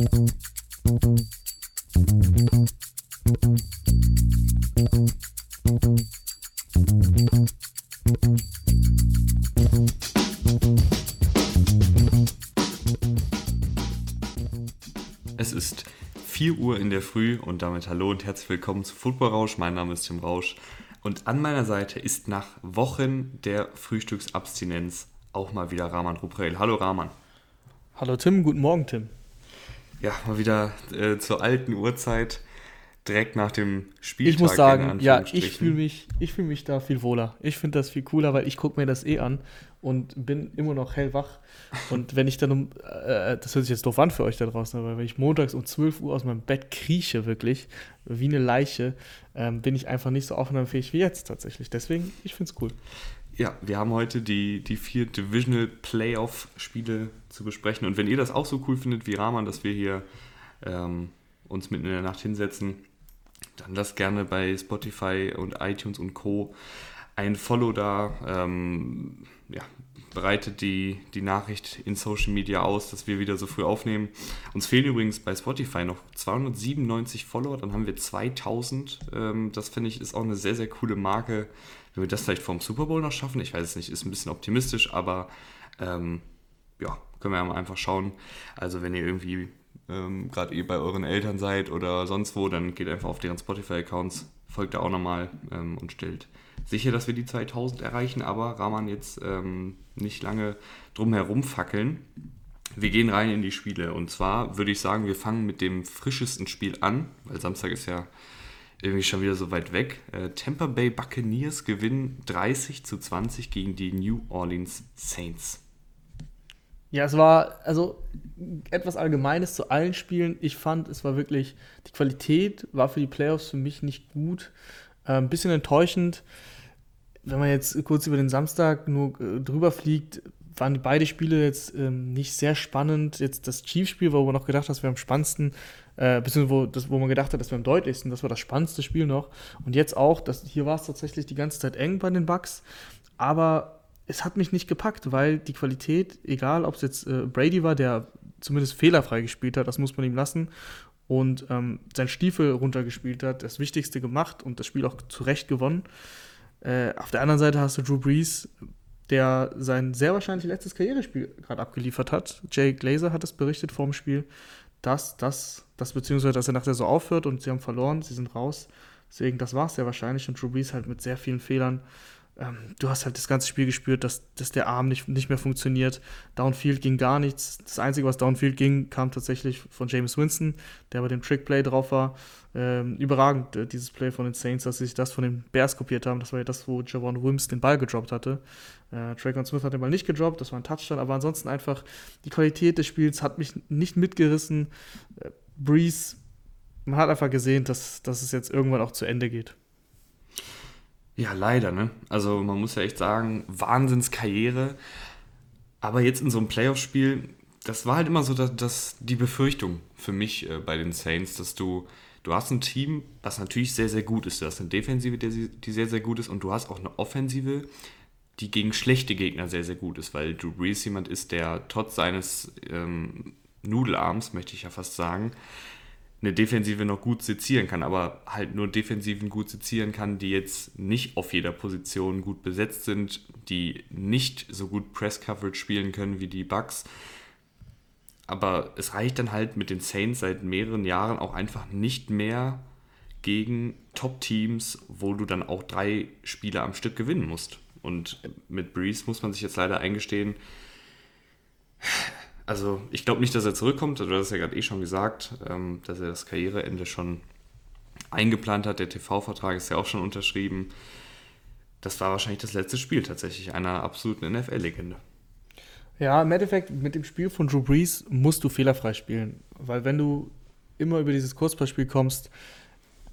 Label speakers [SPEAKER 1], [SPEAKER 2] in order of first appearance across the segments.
[SPEAKER 1] Es ist 4 Uhr in der Früh und damit hallo und herzlich willkommen zu Football Rausch. Mein Name ist Tim Rausch und an meiner Seite ist nach Wochen der Frühstücksabstinenz auch mal wieder Rahman Ruprel. Hallo Rahman.
[SPEAKER 2] Hallo Tim, guten Morgen Tim.
[SPEAKER 1] Ja, mal wieder äh, zur alten Uhrzeit direkt nach dem Spieltag.
[SPEAKER 2] Ich muss sagen, ja, ich fühle mich, fühl mich da viel wohler. Ich finde das viel cooler, weil ich gucke mir das eh an und bin immer noch hellwach. Und wenn ich dann um, äh, das hört sich jetzt doof an für euch da draußen, aber wenn ich montags um 12 Uhr aus meinem Bett krieche, wirklich, wie eine Leiche, ähm, bin ich einfach nicht so aufnahmefähig wie jetzt tatsächlich. Deswegen, ich finde es cool.
[SPEAKER 1] Ja, wir haben heute die, die vier Divisional Playoff-Spiele zu besprechen. Und wenn ihr das auch so cool findet wie Rahman, dass wir hier ähm, uns mitten in der Nacht hinsetzen, dann lasst gerne bei Spotify und iTunes und Co. ein Follow da. Ähm, ja, breitet die, die Nachricht in Social Media aus, dass wir wieder so früh aufnehmen. Uns fehlen übrigens bei Spotify noch 297 Follower, dann haben wir 2000. Ähm, das finde ich ist auch eine sehr, sehr coole Marke. Wenn wir das vielleicht vom Super Bowl noch schaffen, ich weiß es nicht, ist ein bisschen optimistisch, aber ähm, ja, können wir ja mal einfach schauen. Also wenn ihr irgendwie ähm, gerade ihr bei euren Eltern seid oder sonst wo, dann geht einfach auf deren Spotify-Accounts, folgt da auch nochmal ähm, und stellt sicher, dass wir die 2000 erreichen, aber Rahman jetzt ähm, nicht lange drum herum fackeln. Wir gehen rein in die Spiele und zwar würde ich sagen, wir fangen mit dem frischesten Spiel an, weil Samstag ist ja irgendwie schon wieder so weit weg. Äh, Tampa Bay Buccaneers gewinnen 30 zu 20 gegen die New Orleans Saints.
[SPEAKER 2] Ja, es war also etwas Allgemeines zu allen Spielen. Ich fand, es war wirklich, die Qualität war für die Playoffs für mich nicht gut. Äh, ein bisschen enttäuschend. Wenn man jetzt kurz über den Samstag nur äh, drüber fliegt, waren beide Spiele jetzt ähm, nicht sehr spannend. Jetzt das Chiefs-Spiel, wo man noch gedacht hat, das wäre am spannendsten, äh, beziehungsweise wo, das, wo man gedacht hat, das wäre am deutlichsten, das war das spannendste Spiel noch. Und jetzt auch, das, hier war es tatsächlich die ganze Zeit eng bei den Bucks, aber es hat mich nicht gepackt, weil die Qualität, egal ob es jetzt äh, Brady war, der zumindest fehlerfrei gespielt hat, das muss man ihm lassen, und ähm, sein Stiefel runtergespielt hat, das Wichtigste gemacht und das Spiel auch zu Recht gewonnen. Äh, auf der anderen Seite hast du Drew Brees, der sein sehr wahrscheinlich letztes Karrierespiel gerade abgeliefert hat. Jay Glazer hat es berichtet vor dem Spiel, dass das, das beziehungsweise dass er nach der so aufhört und sie haben verloren, sie sind raus. Deswegen, das war es sehr wahrscheinlich und Drew Brees halt mit sehr vielen Fehlern ähm, du hast halt das ganze Spiel gespürt, dass, dass der Arm nicht, nicht mehr funktioniert. Downfield ging gar nichts. Das Einzige, was Downfield ging, kam tatsächlich von James Winston, der bei dem Trickplay drauf war. Ähm, überragend, äh, dieses Play von den Saints, dass sie sich das von den Bears kopiert haben. Das war ja das, wo Javon Wims den Ball gedroppt hatte. Äh, Trayvon Smith hat den Ball nicht gedroppt, das war ein Touchdown, aber ansonsten einfach die Qualität des Spiels hat mich nicht mitgerissen. Äh, Breeze, man hat einfach gesehen, dass, dass es jetzt irgendwann auch zu Ende geht.
[SPEAKER 1] Ja, leider, ne? Also man muss ja echt sagen, Wahnsinnskarriere. Aber jetzt in so einem Playoff-Spiel, das war halt immer so dass, dass die Befürchtung für mich äh, bei den Saints, dass du, du hast ein Team, was natürlich sehr, sehr gut ist. Du hast eine Defensive, die, sehr, sehr gut ist und du hast auch eine Offensive, die gegen schlechte Gegner sehr, sehr gut ist, weil Drew Brees jemand ist, der trotz seines ähm, Nudelarms, möchte ich ja fast sagen, eine Defensive noch gut sezieren kann, aber halt nur Defensiven gut sezieren kann, die jetzt nicht auf jeder Position gut besetzt sind, die nicht so gut Press-Coverage spielen können wie die Bucks. Aber es reicht dann halt mit den Saints seit mehreren Jahren auch einfach nicht mehr gegen Top-Teams, wo du dann auch drei Spiele am Stück gewinnen musst. Und mit Breeze muss man sich jetzt leider eingestehen, also ich glaube nicht, dass er zurückkommt, also du hast ja gerade eh schon gesagt, ähm, dass er das Karriereende schon eingeplant hat. Der TV-Vertrag ist ja auch schon unterschrieben. Das war wahrscheinlich das letzte Spiel tatsächlich einer absoluten NFL-Legende.
[SPEAKER 2] Ja, im Endeffekt mit dem Spiel von Drew Brees musst du fehlerfrei spielen, weil wenn du immer über dieses Kurzballspiel kommst,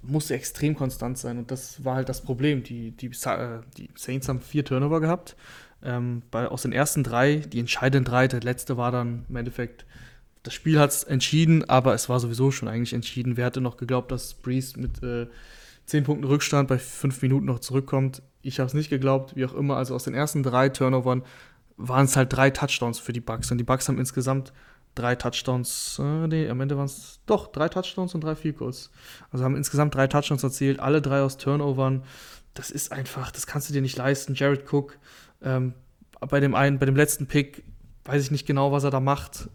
[SPEAKER 2] musst du extrem konstant sein und das war halt das Problem. Die, die, äh, die Saints haben vier Turnover gehabt ähm, bei, aus den ersten drei, die entscheidenden drei, der letzte war dann im Endeffekt, das Spiel hat es entschieden, aber es war sowieso schon eigentlich entschieden. Wer hätte noch geglaubt, dass Breeze mit äh, 10 Punkten Rückstand bei fünf Minuten noch zurückkommt? Ich habe es nicht geglaubt, wie auch immer. Also aus den ersten drei Turnovern waren es halt drei Touchdowns für die Bucks. Und die Bucks haben insgesamt drei Touchdowns, äh, nee, am Ende waren es doch drei Touchdowns und drei Field Goals. Also haben insgesamt drei Touchdowns erzielt, alle drei aus Turnovern. Das ist einfach, das kannst du dir nicht leisten. Jared Cook, ähm, bei dem einen, bei dem letzten Pick, weiß ich nicht genau, was er da macht.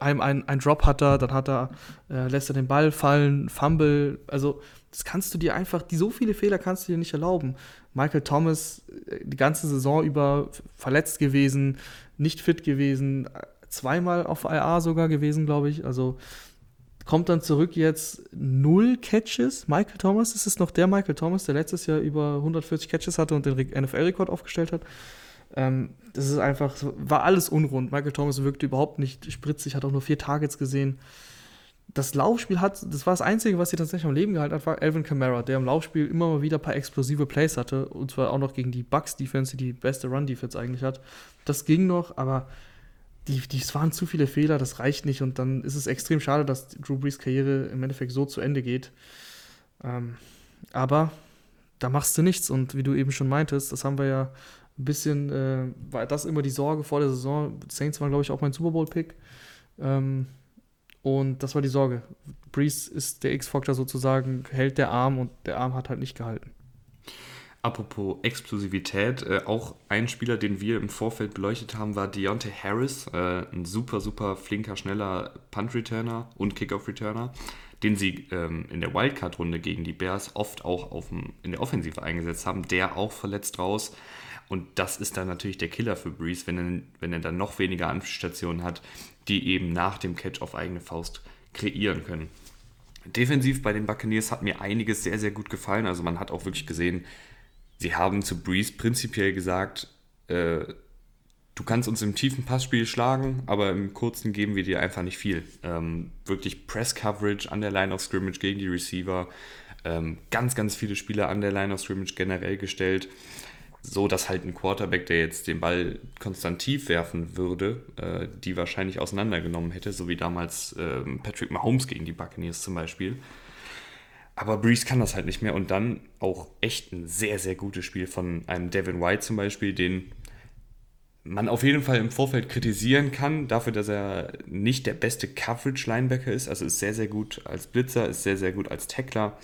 [SPEAKER 2] Ein, ein, ein Drop hat er, dann hat er, äh, lässt er den Ball fallen, Fumble. Also, das kannst du dir einfach, die so viele Fehler kannst du dir nicht erlauben. Michael Thomas äh, die ganze Saison über verletzt gewesen, nicht fit gewesen, zweimal auf IA sogar gewesen, glaube ich. Also kommt dann zurück jetzt null Catches. Michael Thomas, ist es noch der Michael Thomas, der letztes Jahr über 140 Catches hatte und den NFL-Rekord aufgestellt hat. Ähm, das ist einfach, war alles unrund. Michael Thomas wirkte überhaupt nicht spritzig, hat auch nur vier Targets gesehen. Das Laufspiel hat, das war das Einzige, was sie tatsächlich am Leben gehalten hat, war Alvin Kamara, der im Laufspiel immer mal wieder ein paar explosive Plays hatte. Und zwar auch noch gegen die Bucks-Defense, die die beste Run-Defense eigentlich hat. Das ging noch, aber die, die, es waren zu viele Fehler, das reicht nicht. Und dann ist es extrem schade, dass Drew Brees Karriere im Endeffekt so zu Ende geht. Ähm, aber da machst du nichts. Und wie du eben schon meintest, das haben wir ja ein bisschen, äh, war das immer die Sorge vor der Saison. Saints war, glaube ich, auch mein Super Bowl-Pick. Ähm, und das war die Sorge. Brees ist der X-Faktor sozusagen, hält der Arm und der Arm hat halt nicht gehalten.
[SPEAKER 1] Apropos Explosivität, äh, auch ein Spieler, den wir im Vorfeld beleuchtet haben, war Deontay Harris, äh, ein super, super flinker, schneller Punt-Returner und Kickoff-Returner, den sie ähm, in der Wildcard-Runde gegen die Bears oft auch aufm, in der Offensive eingesetzt haben, der auch verletzt raus. Und das ist dann natürlich der Killer für Breeze, wenn er, wenn er dann noch weniger Anspielstationen hat, die eben nach dem Catch auf eigene Faust kreieren können. Defensiv bei den Buccaneers hat mir einiges sehr, sehr gut gefallen. Also man hat auch wirklich gesehen, sie haben zu Breeze prinzipiell gesagt, äh, du kannst uns im tiefen Passspiel schlagen, aber im kurzen geben wir dir einfach nicht viel. Ähm, wirklich Press-Coverage an der Line of Scrimmage gegen die Receiver. Ähm, ganz, ganz viele Spieler an der Line of Scrimmage generell gestellt so, dass halt ein Quarterback, der jetzt den Ball konstant tief werfen würde, äh, die wahrscheinlich auseinandergenommen hätte, so wie damals äh, Patrick Mahomes gegen die Buccaneers zum Beispiel. Aber Breeze kann das halt nicht mehr und dann auch echt ein sehr, sehr gutes Spiel von einem Devin White zum Beispiel, den man auf jeden Fall im Vorfeld kritisieren kann, dafür, dass er nicht der beste Coverage-Linebacker ist. Also ist sehr, sehr gut als Blitzer, ist sehr, sehr gut als Tackler,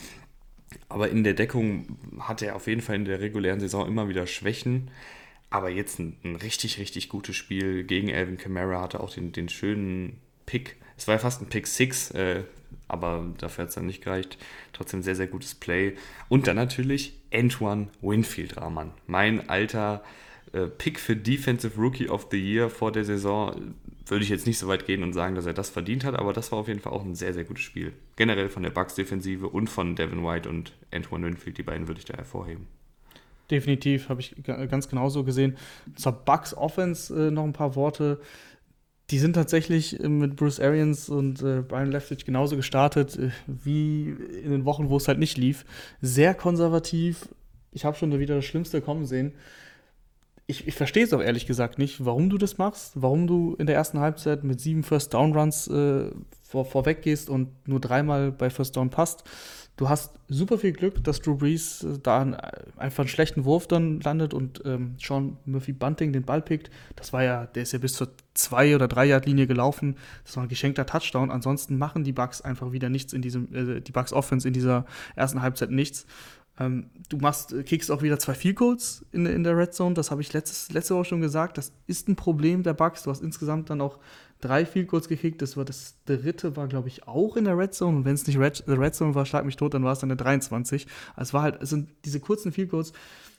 [SPEAKER 1] aber in der Deckung hat er auf jeden Fall in der regulären Saison immer wieder Schwächen. Aber jetzt ein, ein richtig, richtig gutes Spiel gegen Alvin Kamara hatte auch den, den schönen Pick. Es war ja fast ein Pick 6, äh, aber dafür hat es dann nicht gereicht. Trotzdem sehr, sehr gutes Play. Und dann natürlich Antoine Winfield Rahman. Mein alter Pick für Defensive Rookie of the Year vor der Saison würde ich jetzt nicht so weit gehen und sagen, dass er das verdient hat, aber das war auf jeden Fall auch ein sehr, sehr gutes Spiel. Generell von der Bucks-Defensive und von Devin White und Antoine Winfield, die beiden würde ich da hervorheben.
[SPEAKER 2] Definitiv, habe ich ganz genauso gesehen. Zur Bucks Offense äh, noch ein paar Worte. Die sind tatsächlich äh, mit Bruce Arians und äh, Brian Leftwich genauso gestartet äh, wie in den Wochen, wo es halt nicht lief. Sehr konservativ. Ich habe schon wieder das Schlimmste kommen sehen ich, ich verstehe es auch ehrlich gesagt nicht, warum du das machst, warum du in der ersten Halbzeit mit sieben First Down Runs äh, vor, vorweg gehst und nur dreimal bei First Down passt. Du hast super viel Glück, dass Drew Brees äh, da einfach einen schlechten Wurf dann landet und ähm, Sean Murphy Bunting den Ball pickt. Das war ja, der ist ja bis zur zwei oder drei Yard Linie gelaufen. Das war ein geschenkter Touchdown. Ansonsten machen die Bucks einfach wieder nichts in diesem, äh, die Bucks Offense in dieser ersten Halbzeit nichts. Ähm, du machst, äh, kriegst auch wieder zwei Field Goals in, in der Red Zone. Das habe ich letztes, letzte Woche schon gesagt. Das ist ein Problem der Bugs. Du hast insgesamt dann auch drei Field Goals gekriegt. Das war das dritte, war glaube ich auch in der Red Zone. Und wenn es nicht Red, Red Zone war, schlag mich tot, dann war es dann der 23. Also es war halt, es sind diese kurzen Field Goals.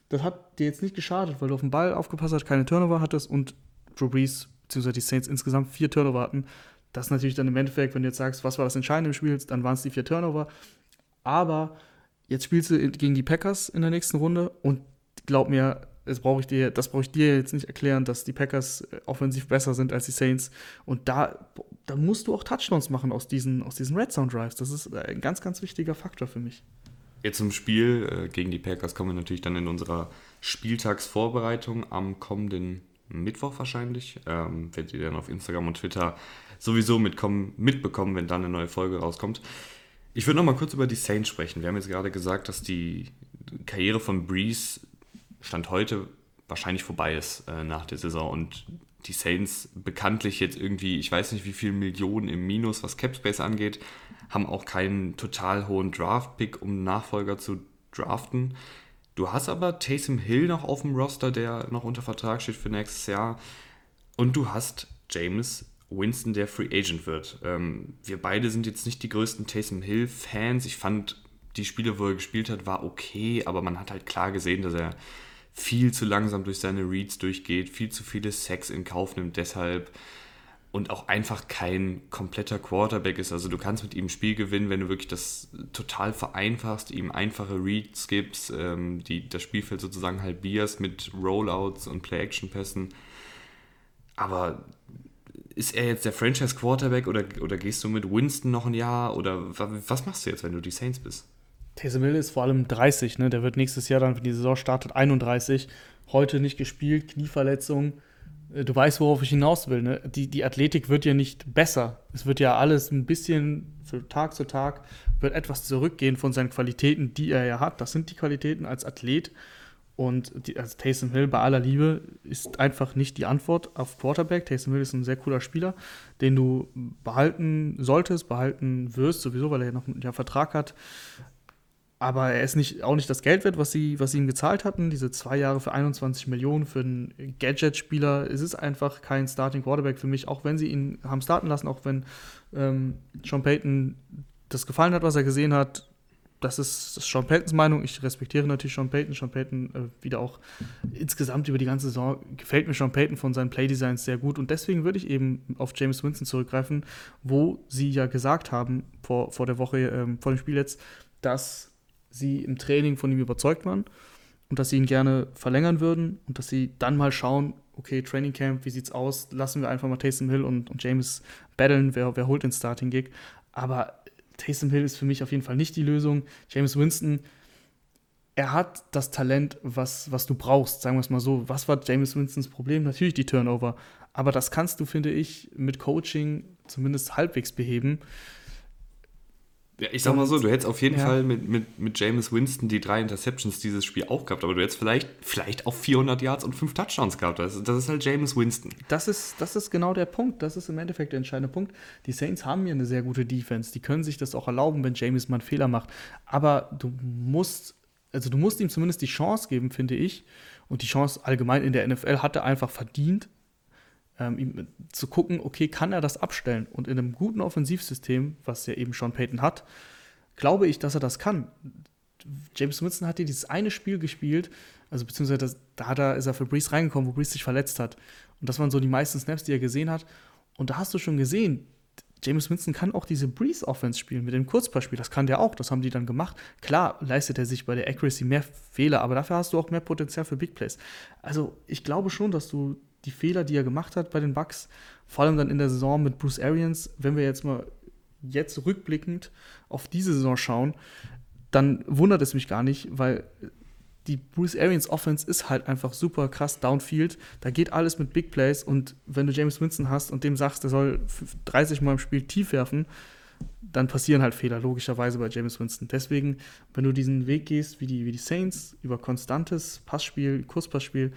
[SPEAKER 2] Das hat dir jetzt nicht geschadet, weil du auf den Ball aufgepasst hast, keine Turnover hattest und Drew Brees bzw. die Saints insgesamt vier Turnover hatten. Das ist natürlich dann im Endeffekt, wenn du jetzt sagst, was war das Entscheidende im Spiel, dann waren es die vier Turnover. Aber Jetzt spielst du gegen die Packers in der nächsten Runde und glaub mir, das brauche ich dir, das brauche ich dir jetzt nicht erklären, dass die Packers äh, offensiv besser sind als die Saints. Und da, da musst du auch Touchdowns machen aus diesen, aus diesen Red Zone Drives. Das ist ein ganz, ganz wichtiger Faktor für mich.
[SPEAKER 1] Jetzt zum Spiel äh, gegen die Packers kommen wir natürlich dann in unserer Spieltagsvorbereitung am kommenden Mittwoch wahrscheinlich. Ähm, werdet ihr dann auf Instagram und Twitter sowieso mitkommen, mitbekommen, wenn dann eine neue Folge rauskommt. Ich würde noch mal kurz über die Saints sprechen. Wir haben jetzt gerade gesagt, dass die Karriere von Breeze Stand heute wahrscheinlich vorbei ist äh, nach der Saison. Und die Saints bekanntlich jetzt irgendwie, ich weiß nicht wie viele Millionen im Minus, was Capspace angeht, haben auch keinen total hohen Draft-Pick, um Nachfolger zu draften. Du hast aber Taysom Hill noch auf dem Roster, der noch unter Vertrag steht für nächstes Jahr. Und du hast James Winston, der Free Agent wird. Ähm, wir beide sind jetzt nicht die größten Taysom Hill-Fans. Ich fand, die Spiele, wo er gespielt hat, war okay, aber man hat halt klar gesehen, dass er viel zu langsam durch seine Reads durchgeht, viel zu viele Sex in Kauf nimmt deshalb und auch einfach kein kompletter Quarterback ist. Also du kannst mit ihm ein Spiel gewinnen, wenn du wirklich das total vereinfachst, ihm einfache Reads gibst, ähm, die, das Spielfeld sozusagen halbierst mit Rollouts und Play-Action-Pässen. Aber ist er jetzt der Franchise-Quarterback oder, oder gehst du mit Winston noch ein Jahr oder was machst du jetzt, wenn du die Saints bist?
[SPEAKER 2] Taysom Hill ist vor allem 30, ne? Der wird nächstes Jahr dann, wenn die Saison startet, 31. Heute nicht gespielt, Knieverletzung. Äh, du weißt, worauf ich hinaus will. Ne? Die, die Athletik wird ja nicht besser. Es wird ja alles ein bisschen für Tag zu Tag wird etwas zurückgehen von seinen Qualitäten, die er ja hat. Das sind die Qualitäten als Athlet. Und die, also Taysom Hill bei aller Liebe ist einfach nicht die Antwort auf Quarterback. Taysom Hill ist ein sehr cooler Spieler, den du behalten solltest, behalten wirst, sowieso, weil er ja noch einen Vertrag hat aber er ist nicht, auch nicht das Geld wert, was sie, was sie ihm gezahlt hatten. Diese zwei Jahre für 21 Millionen für einen Gadget-Spieler. Es ist einfach kein Starting Quarterback für mich, auch wenn sie ihn haben starten lassen, auch wenn ähm, Sean Payton das gefallen hat, was er gesehen hat. Das ist, das ist Sean Paytons Meinung. Ich respektiere natürlich Sean Payton. Sean Payton äh, wieder auch insgesamt über die ganze Saison gefällt mir Sean Payton von seinen Playdesigns sehr gut. Und deswegen würde ich eben auf James Winston zurückgreifen, wo sie ja gesagt haben vor, vor der Woche, ähm, vor dem Spiel jetzt, dass sie im Training von ihm überzeugt waren und dass sie ihn gerne verlängern würden und dass sie dann mal schauen, okay, Training Camp, wie sieht's aus? Lassen wir einfach mal Taysom Hill und, und James battlen, wer, wer holt den Starting Gig. Aber Taysom Hill ist für mich auf jeden Fall nicht die Lösung. James Winston, er hat das Talent, was, was du brauchst, sagen wir es mal so. Was war James Winstons Problem? Natürlich die Turnover. Aber das kannst du, finde ich, mit Coaching zumindest halbwegs beheben.
[SPEAKER 1] Ja, ich sag mal so, du hättest auf jeden ja. Fall mit, mit, mit James Winston die drei Interceptions dieses Spiel auch gehabt, aber du hättest vielleicht, vielleicht auch 400 Yards und fünf Touchdowns gehabt. Das, das ist halt James Winston.
[SPEAKER 2] Das ist, das ist genau der Punkt. Das ist im Endeffekt der entscheidende Punkt. Die Saints haben hier eine sehr gute Defense. Die können sich das auch erlauben, wenn James mal einen Fehler macht. Aber du musst, also du musst ihm zumindest die Chance geben, finde ich. Und die Chance allgemein in der NFL hat er einfach verdient, ähm, zu gucken, okay, kann er das abstellen? Und in einem guten Offensivsystem, was ja eben Sean Payton hat, glaube ich, dass er das kann. James Winston hat hier dieses eine Spiel gespielt, also beziehungsweise das, da er, ist er für Breeze reingekommen, wo Breeze sich verletzt hat. Und das waren so die meisten Snaps, die er gesehen hat. Und da hast du schon gesehen, James Winston kann auch diese Breeze-Offense spielen mit dem Kurzpassspiel. Das kann der auch, das haben die dann gemacht. Klar leistet er sich bei der Accuracy mehr Fehler, aber dafür hast du auch mehr Potenzial für Big Plays. Also ich glaube schon, dass du die Fehler, die er gemacht hat bei den Bucks, vor allem dann in der Saison mit Bruce Arians, wenn wir jetzt mal jetzt rückblickend auf diese Saison schauen, dann wundert es mich gar nicht, weil die Bruce Arians Offense ist halt einfach super krass downfield. Da geht alles mit Big Plays und wenn du James Winston hast und dem sagst, er soll 30 Mal im Spiel tief werfen, dann passieren halt Fehler, logischerweise bei James Winston. Deswegen, wenn du diesen Weg gehst, wie die, wie die Saints, über konstantes Passspiel, Kurzpassspiel,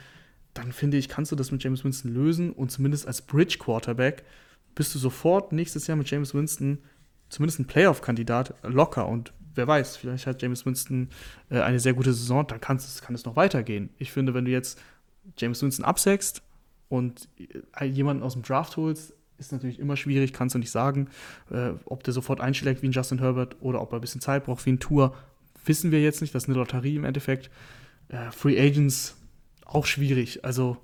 [SPEAKER 2] dann finde ich, kannst du das mit James Winston lösen und zumindest als Bridge Quarterback bist du sofort nächstes Jahr mit James Winston zumindest ein Playoff-Kandidat locker und wer weiß, vielleicht hat James Winston äh, eine sehr gute Saison, dann kann es noch weitergehen. Ich finde, wenn du jetzt James Winston absägst und äh, jemanden aus dem Draft holst, ist natürlich immer schwierig, kannst du nicht sagen, äh, ob der sofort einschlägt wie ein Justin Herbert oder ob er ein bisschen Zeit braucht wie ein Tour. Wissen wir jetzt nicht, das ist eine Lotterie im Endeffekt. Äh, Free Agents auch schwierig. Also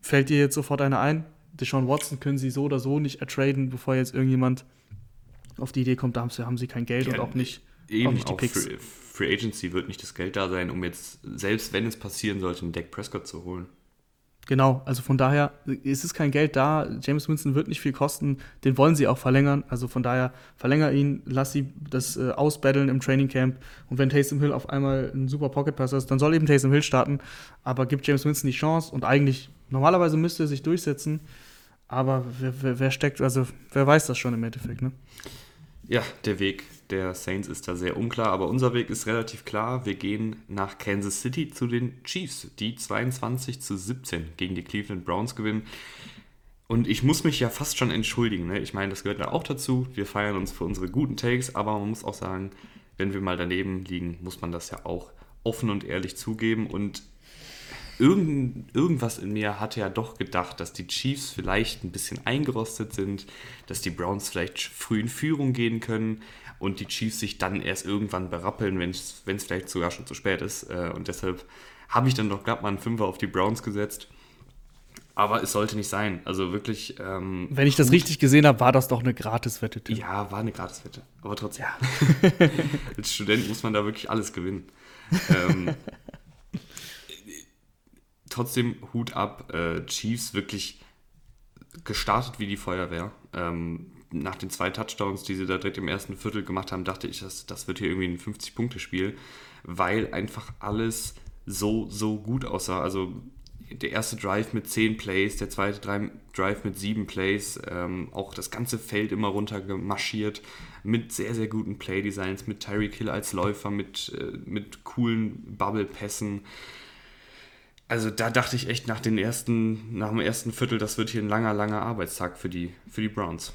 [SPEAKER 2] fällt dir jetzt sofort einer ein? Deshaun Watson können sie so oder so nicht ertraden, bevor jetzt irgendjemand auf die Idee kommt, da haben sie kein Geld ja, und auch nicht,
[SPEAKER 1] eben auch nicht die auch Picks. Free, Free Agency wird nicht das Geld da sein, um jetzt, selbst wenn es passieren sollte, einen Dak Prescott zu holen.
[SPEAKER 2] Genau, also von daher ist es kein Geld da. James Winston wird nicht viel kosten. Den wollen sie auch verlängern. Also von daher verlänger ihn, lass sie das äh, ausbaddeln im Training Camp. Und wenn Taysom Hill auf einmal ein super Pocket Passer ist, dann soll eben Taysom Hill starten. Aber gibt James Winston die Chance und eigentlich normalerweise müsste er sich durchsetzen. Aber wer, wer, wer steckt, also wer weiß das schon im Endeffekt, ne?
[SPEAKER 1] Ja, der Weg der Saints ist da sehr unklar, aber unser Weg ist relativ klar. Wir gehen nach Kansas City zu den Chiefs, die 22 zu 17 gegen die Cleveland Browns gewinnen. Und ich muss mich ja fast schon entschuldigen. Ne? Ich meine, das gehört da auch dazu. Wir feiern uns für unsere guten Takes, aber man muss auch sagen, wenn wir mal daneben liegen, muss man das ja auch offen und ehrlich zugeben. Und irgend, irgendwas in mir hatte ja doch gedacht, dass die Chiefs vielleicht ein bisschen eingerostet sind, dass die Browns vielleicht früh in Führung gehen können und die Chiefs sich dann erst irgendwann berappeln, wenn es vielleicht sogar schon zu spät ist. Äh, und deshalb habe ich dann doch gerade mal einen Fünfer auf die Browns gesetzt. Aber es sollte nicht sein. Also wirklich. Ähm,
[SPEAKER 2] Wenn ich das richtig gesehen habe, war das doch eine Gratiswette.
[SPEAKER 1] Tim. Ja, war eine Gratiswette. Aber trotzdem. Ja. Als Student muss man da wirklich alles gewinnen. ähm, trotzdem Hut ab. Äh, Chiefs wirklich gestartet wie die Feuerwehr. Ähm, nach den zwei Touchdowns, die sie da direkt im ersten Viertel gemacht haben, dachte ich, das, das wird hier irgendwie ein 50-Punkte-Spiel, weil einfach alles so, so gut aussah. Also der erste Drive mit 10 Plays, der zweite Drive mit 7 Plays, ähm, auch das ganze Feld immer runter gemarschiert mit sehr, sehr guten Playdesigns, mit Tyreek Hill als Läufer, mit, äh, mit coolen Bubble-Pässen. Also da dachte ich echt nach, den ersten, nach dem ersten Viertel, das wird hier ein langer, langer Arbeitstag für die, für die Browns.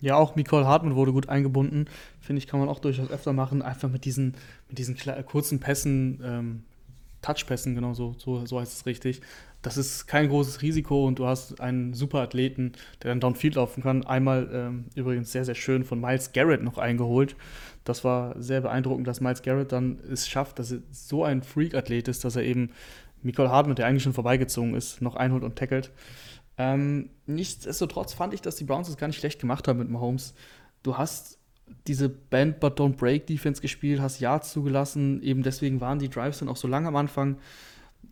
[SPEAKER 2] Ja, auch Nicole Hartmann wurde gut eingebunden. Finde ich, kann man auch durchaus öfter machen. Einfach mit diesen, mit diesen kurzen Pässen, ähm, Touchpässen, genau so, so, so heißt es richtig. Das ist kein großes Risiko und du hast einen super Athleten, der dann Downfield laufen kann. Einmal ähm, übrigens sehr, sehr schön von Miles Garrett noch eingeholt. Das war sehr beeindruckend, dass Miles Garrett dann es schafft, dass er so ein Freak-Athlet ist, dass er eben Nicole Hartmann, der eigentlich schon vorbeigezogen ist, noch einholt und tackelt. Ähm, nichtsdestotrotz fand ich, dass die Browns es gar nicht schlecht gemacht haben mit Mahomes. Du hast diese Band But Don't Break Defense gespielt, hast Yards zugelassen, eben deswegen waren die Drives dann auch so lang am Anfang.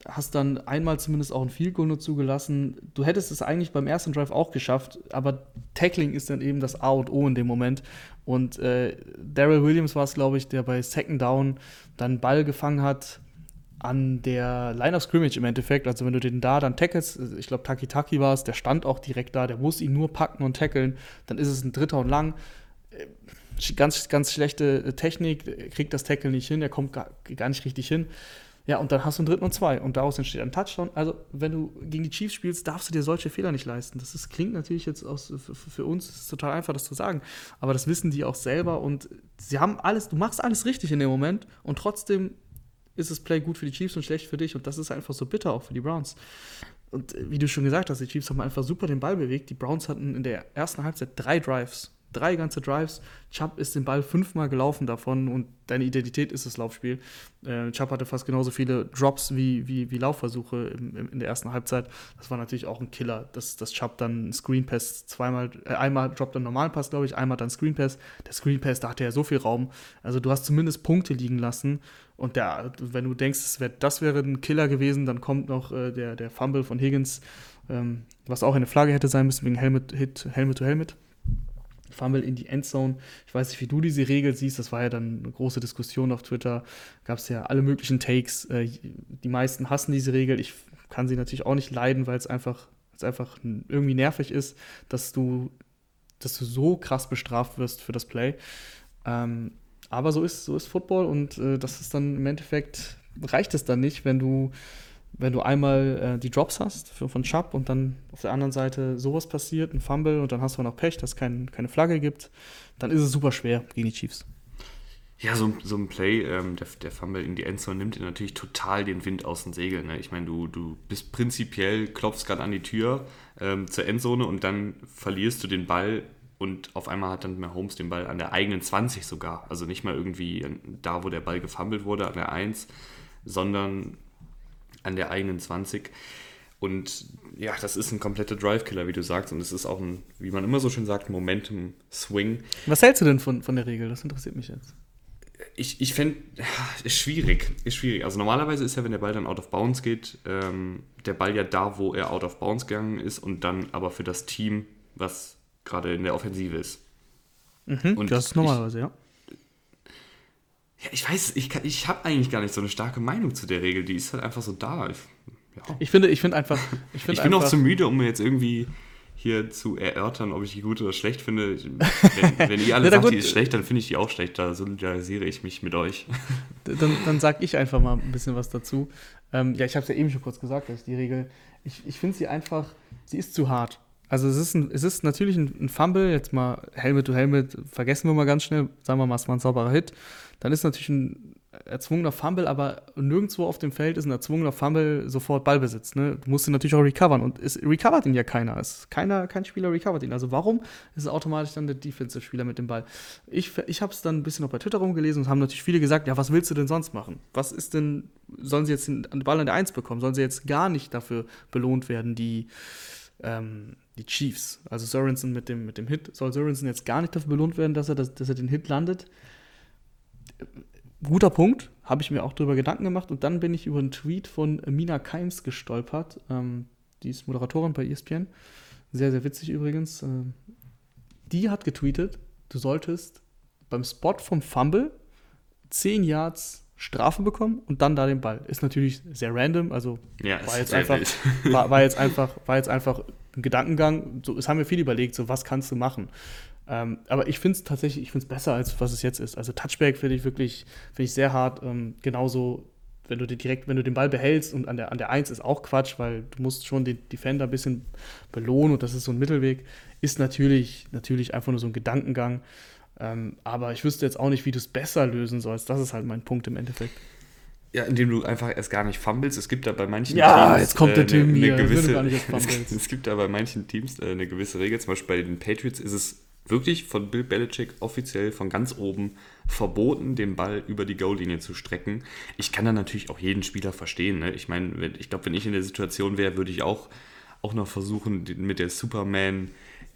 [SPEAKER 2] Hast dann einmal zumindest auch ein Field Goal nur zugelassen. Du hättest es eigentlich beim ersten Drive auch geschafft, aber Tackling ist dann eben das A und O in dem Moment. Und äh, Daryl Williams war es, glaube ich, der bei Second Down dann Ball gefangen hat an der Line of Scrimmage im Endeffekt. Also wenn du den da dann tackelst, ich glaube Taki Taki war es, der stand auch direkt da, der muss ihn nur packen und tackeln, dann ist es ein Dritter und lang ganz, ganz schlechte äh, Technik, kriegt das Tackle nicht hin, er kommt gar, gar nicht richtig hin. Ja, und dann hast du einen dritten und zwei und daraus entsteht ein Touchdown. Also, wenn du gegen die Chiefs spielst, darfst du dir solche Fehler nicht leisten. Das ist, klingt natürlich jetzt aus, für, für uns ist total einfach, das zu sagen, aber das wissen die auch selber und sie haben alles, du machst alles richtig in dem Moment und trotzdem ist das Play gut für die Chiefs und schlecht für dich und das ist einfach so bitter auch für die Browns. Und äh, wie du schon gesagt hast, die Chiefs haben einfach super den Ball bewegt. Die Browns hatten in der ersten Halbzeit drei Drives drei ganze Drives. Chubb ist den Ball fünfmal gelaufen davon und deine Identität ist das Laufspiel. Äh, Chubb hatte fast genauso viele Drops wie, wie, wie Laufversuche im, im, in der ersten Halbzeit. Das war natürlich auch ein Killer, dass, dass Chubb dann Screen Pass zweimal, äh, einmal droppt dann normalen Pass, glaube ich, einmal dann Screen Pass. Der Screen Pass, da hatte er so viel Raum. Also du hast zumindest Punkte liegen lassen. Und der, wenn du denkst, das, wär, das wäre ein Killer gewesen, dann kommt noch äh, der, der Fumble von Higgins, ähm, was auch eine Flagge hätte sein müssen wegen Helmet, Hit, Helmet to Helmet. Fumble in die Endzone. Ich weiß nicht, wie du diese Regel siehst. Das war ja dann eine große Diskussion auf Twitter. Gab es ja alle möglichen Takes. Äh, die meisten hassen diese Regel. Ich kann sie natürlich auch nicht leiden, weil es einfach, einfach irgendwie nervig ist, dass du, dass du so krass bestraft wirst für das Play. Ähm, aber so ist, so ist Football und äh, das ist dann im Endeffekt, reicht es dann nicht, wenn du wenn du einmal äh, die Drops hast für, von Chubb und dann auf der anderen Seite sowas passiert, ein Fumble und dann hast du noch Pech, dass es kein, keine Flagge gibt, dann ist es super schwer gegen die Chiefs.
[SPEAKER 1] Ja, so, so ein Play, ähm, der, der Fumble in die Endzone nimmt dir natürlich total den Wind aus den Segeln. Ne? Ich meine, du, du bist prinzipiell, klopfst gerade an die Tür ähm, zur Endzone und dann verlierst du den Ball und auf einmal hat dann Mahomes den Ball an der eigenen 20 sogar. Also nicht mal irgendwie da, wo der Ball gefummelt wurde, an der 1, sondern an der eigenen 20. Und ja, das ist ein kompletter Drive-Killer, wie du sagst. Und es ist auch ein, wie man immer so schön sagt, Momentum-Swing.
[SPEAKER 2] Was hältst du denn von, von der Regel? Das interessiert mich jetzt.
[SPEAKER 1] Ich, ich fände, ist schwierig, ist schwierig. Also normalerweise ist ja, wenn der Ball dann out of bounds geht, ähm, der Ball ja da, wo er out of bounds gegangen ist und dann aber für das Team, was gerade in der Offensive ist.
[SPEAKER 2] Mhm, und das ist normalerweise,
[SPEAKER 1] ich,
[SPEAKER 2] ja.
[SPEAKER 1] Ja, ich weiß, ich, ich habe eigentlich gar nicht so eine starke Meinung zu der Regel. Die ist halt einfach so da. Ich,
[SPEAKER 2] ja. ich finde, ich finde einfach.
[SPEAKER 1] Ich, find ich bin auch zu müde, um mir jetzt irgendwie hier zu erörtern, ob ich die gut oder schlecht finde. Wenn, wenn ihr alle sagt, die ist schlecht, dann finde ich die auch schlecht. Da solidarisiere ich mich mit euch.
[SPEAKER 2] Dann, dann sage ich einfach mal ein bisschen was dazu. Ähm, ja, ich habe es ja eben schon kurz gesagt, dass die Regel, ich, ich finde sie einfach, sie ist zu hart. Also es ist, ein, es ist natürlich ein, ein Fumble, jetzt mal Helmet to Helmet, vergessen wir mal ganz schnell, sagen wir mal, es war ein sauberer Hit. Dann ist natürlich ein erzwungener Fumble, aber nirgendwo auf dem Feld ist ein erzwungener Fumble sofort Ballbesitz. Ne? Du musst ihn natürlich auch recovern und es recovert ihn ja keiner. Es, keiner. Kein Spieler recovert ihn. Also warum ist es automatisch dann der Defensive-Spieler mit dem Ball? Ich, ich habe es dann ein bisschen auch bei Twitter rumgelesen und haben natürlich viele gesagt, ja, was willst du denn sonst machen? Was ist denn, sollen sie jetzt den Ball an der Eins bekommen? Sollen sie jetzt gar nicht dafür belohnt werden, die, ähm, die Chiefs? Also Sorensen mit dem, mit dem Hit, soll Sorensen jetzt gar nicht dafür belohnt werden, dass er, das, dass er den Hit landet? guter Punkt, habe ich mir auch darüber Gedanken gemacht und dann bin ich über einen Tweet von Mina Keims gestolpert. Ähm, die ist Moderatorin bei ESPN. Sehr, sehr witzig übrigens. Ähm, die hat getweetet, du solltest beim Spot vom Fumble 10 Yards Strafe bekommen und dann da den Ball. Ist natürlich sehr random, also ja, war, jetzt einfach, war, war, jetzt einfach, war jetzt einfach ein Gedankengang. So, es haben wir viel überlegt, so was kannst du machen. Ähm, aber ich finde es tatsächlich, ich finde es besser, als was es jetzt ist. Also Touchback finde ich wirklich, finde ich sehr hart. Ähm, genauso, wenn du den direkt, wenn du den Ball behältst und an der, an der 1 ist auch Quatsch, weil du musst schon den Defender ein bisschen belohnen und das ist so ein Mittelweg. Ist natürlich, natürlich einfach nur so ein Gedankengang. Ähm, aber ich wüsste jetzt auch nicht, wie du es besser lösen sollst. Das ist halt mein Punkt im Endeffekt.
[SPEAKER 1] Ja, indem du einfach erst gar nicht fummelst. Es gibt da bei manchen
[SPEAKER 2] ja, Teams. jetzt kommt der äh, Tim eine,
[SPEAKER 1] hier. Gewisse, es, es gibt da bei manchen Teams äh, eine gewisse Regel. Zum Beispiel bei den Patriots ist es wirklich von Bill Belichick offiziell von ganz oben verboten, den Ball über die Goallinie zu strecken. Ich kann da natürlich auch jeden Spieler verstehen. Ne? Ich meine, ich glaube, wenn ich in der Situation wäre, würde ich auch, auch noch versuchen, mit der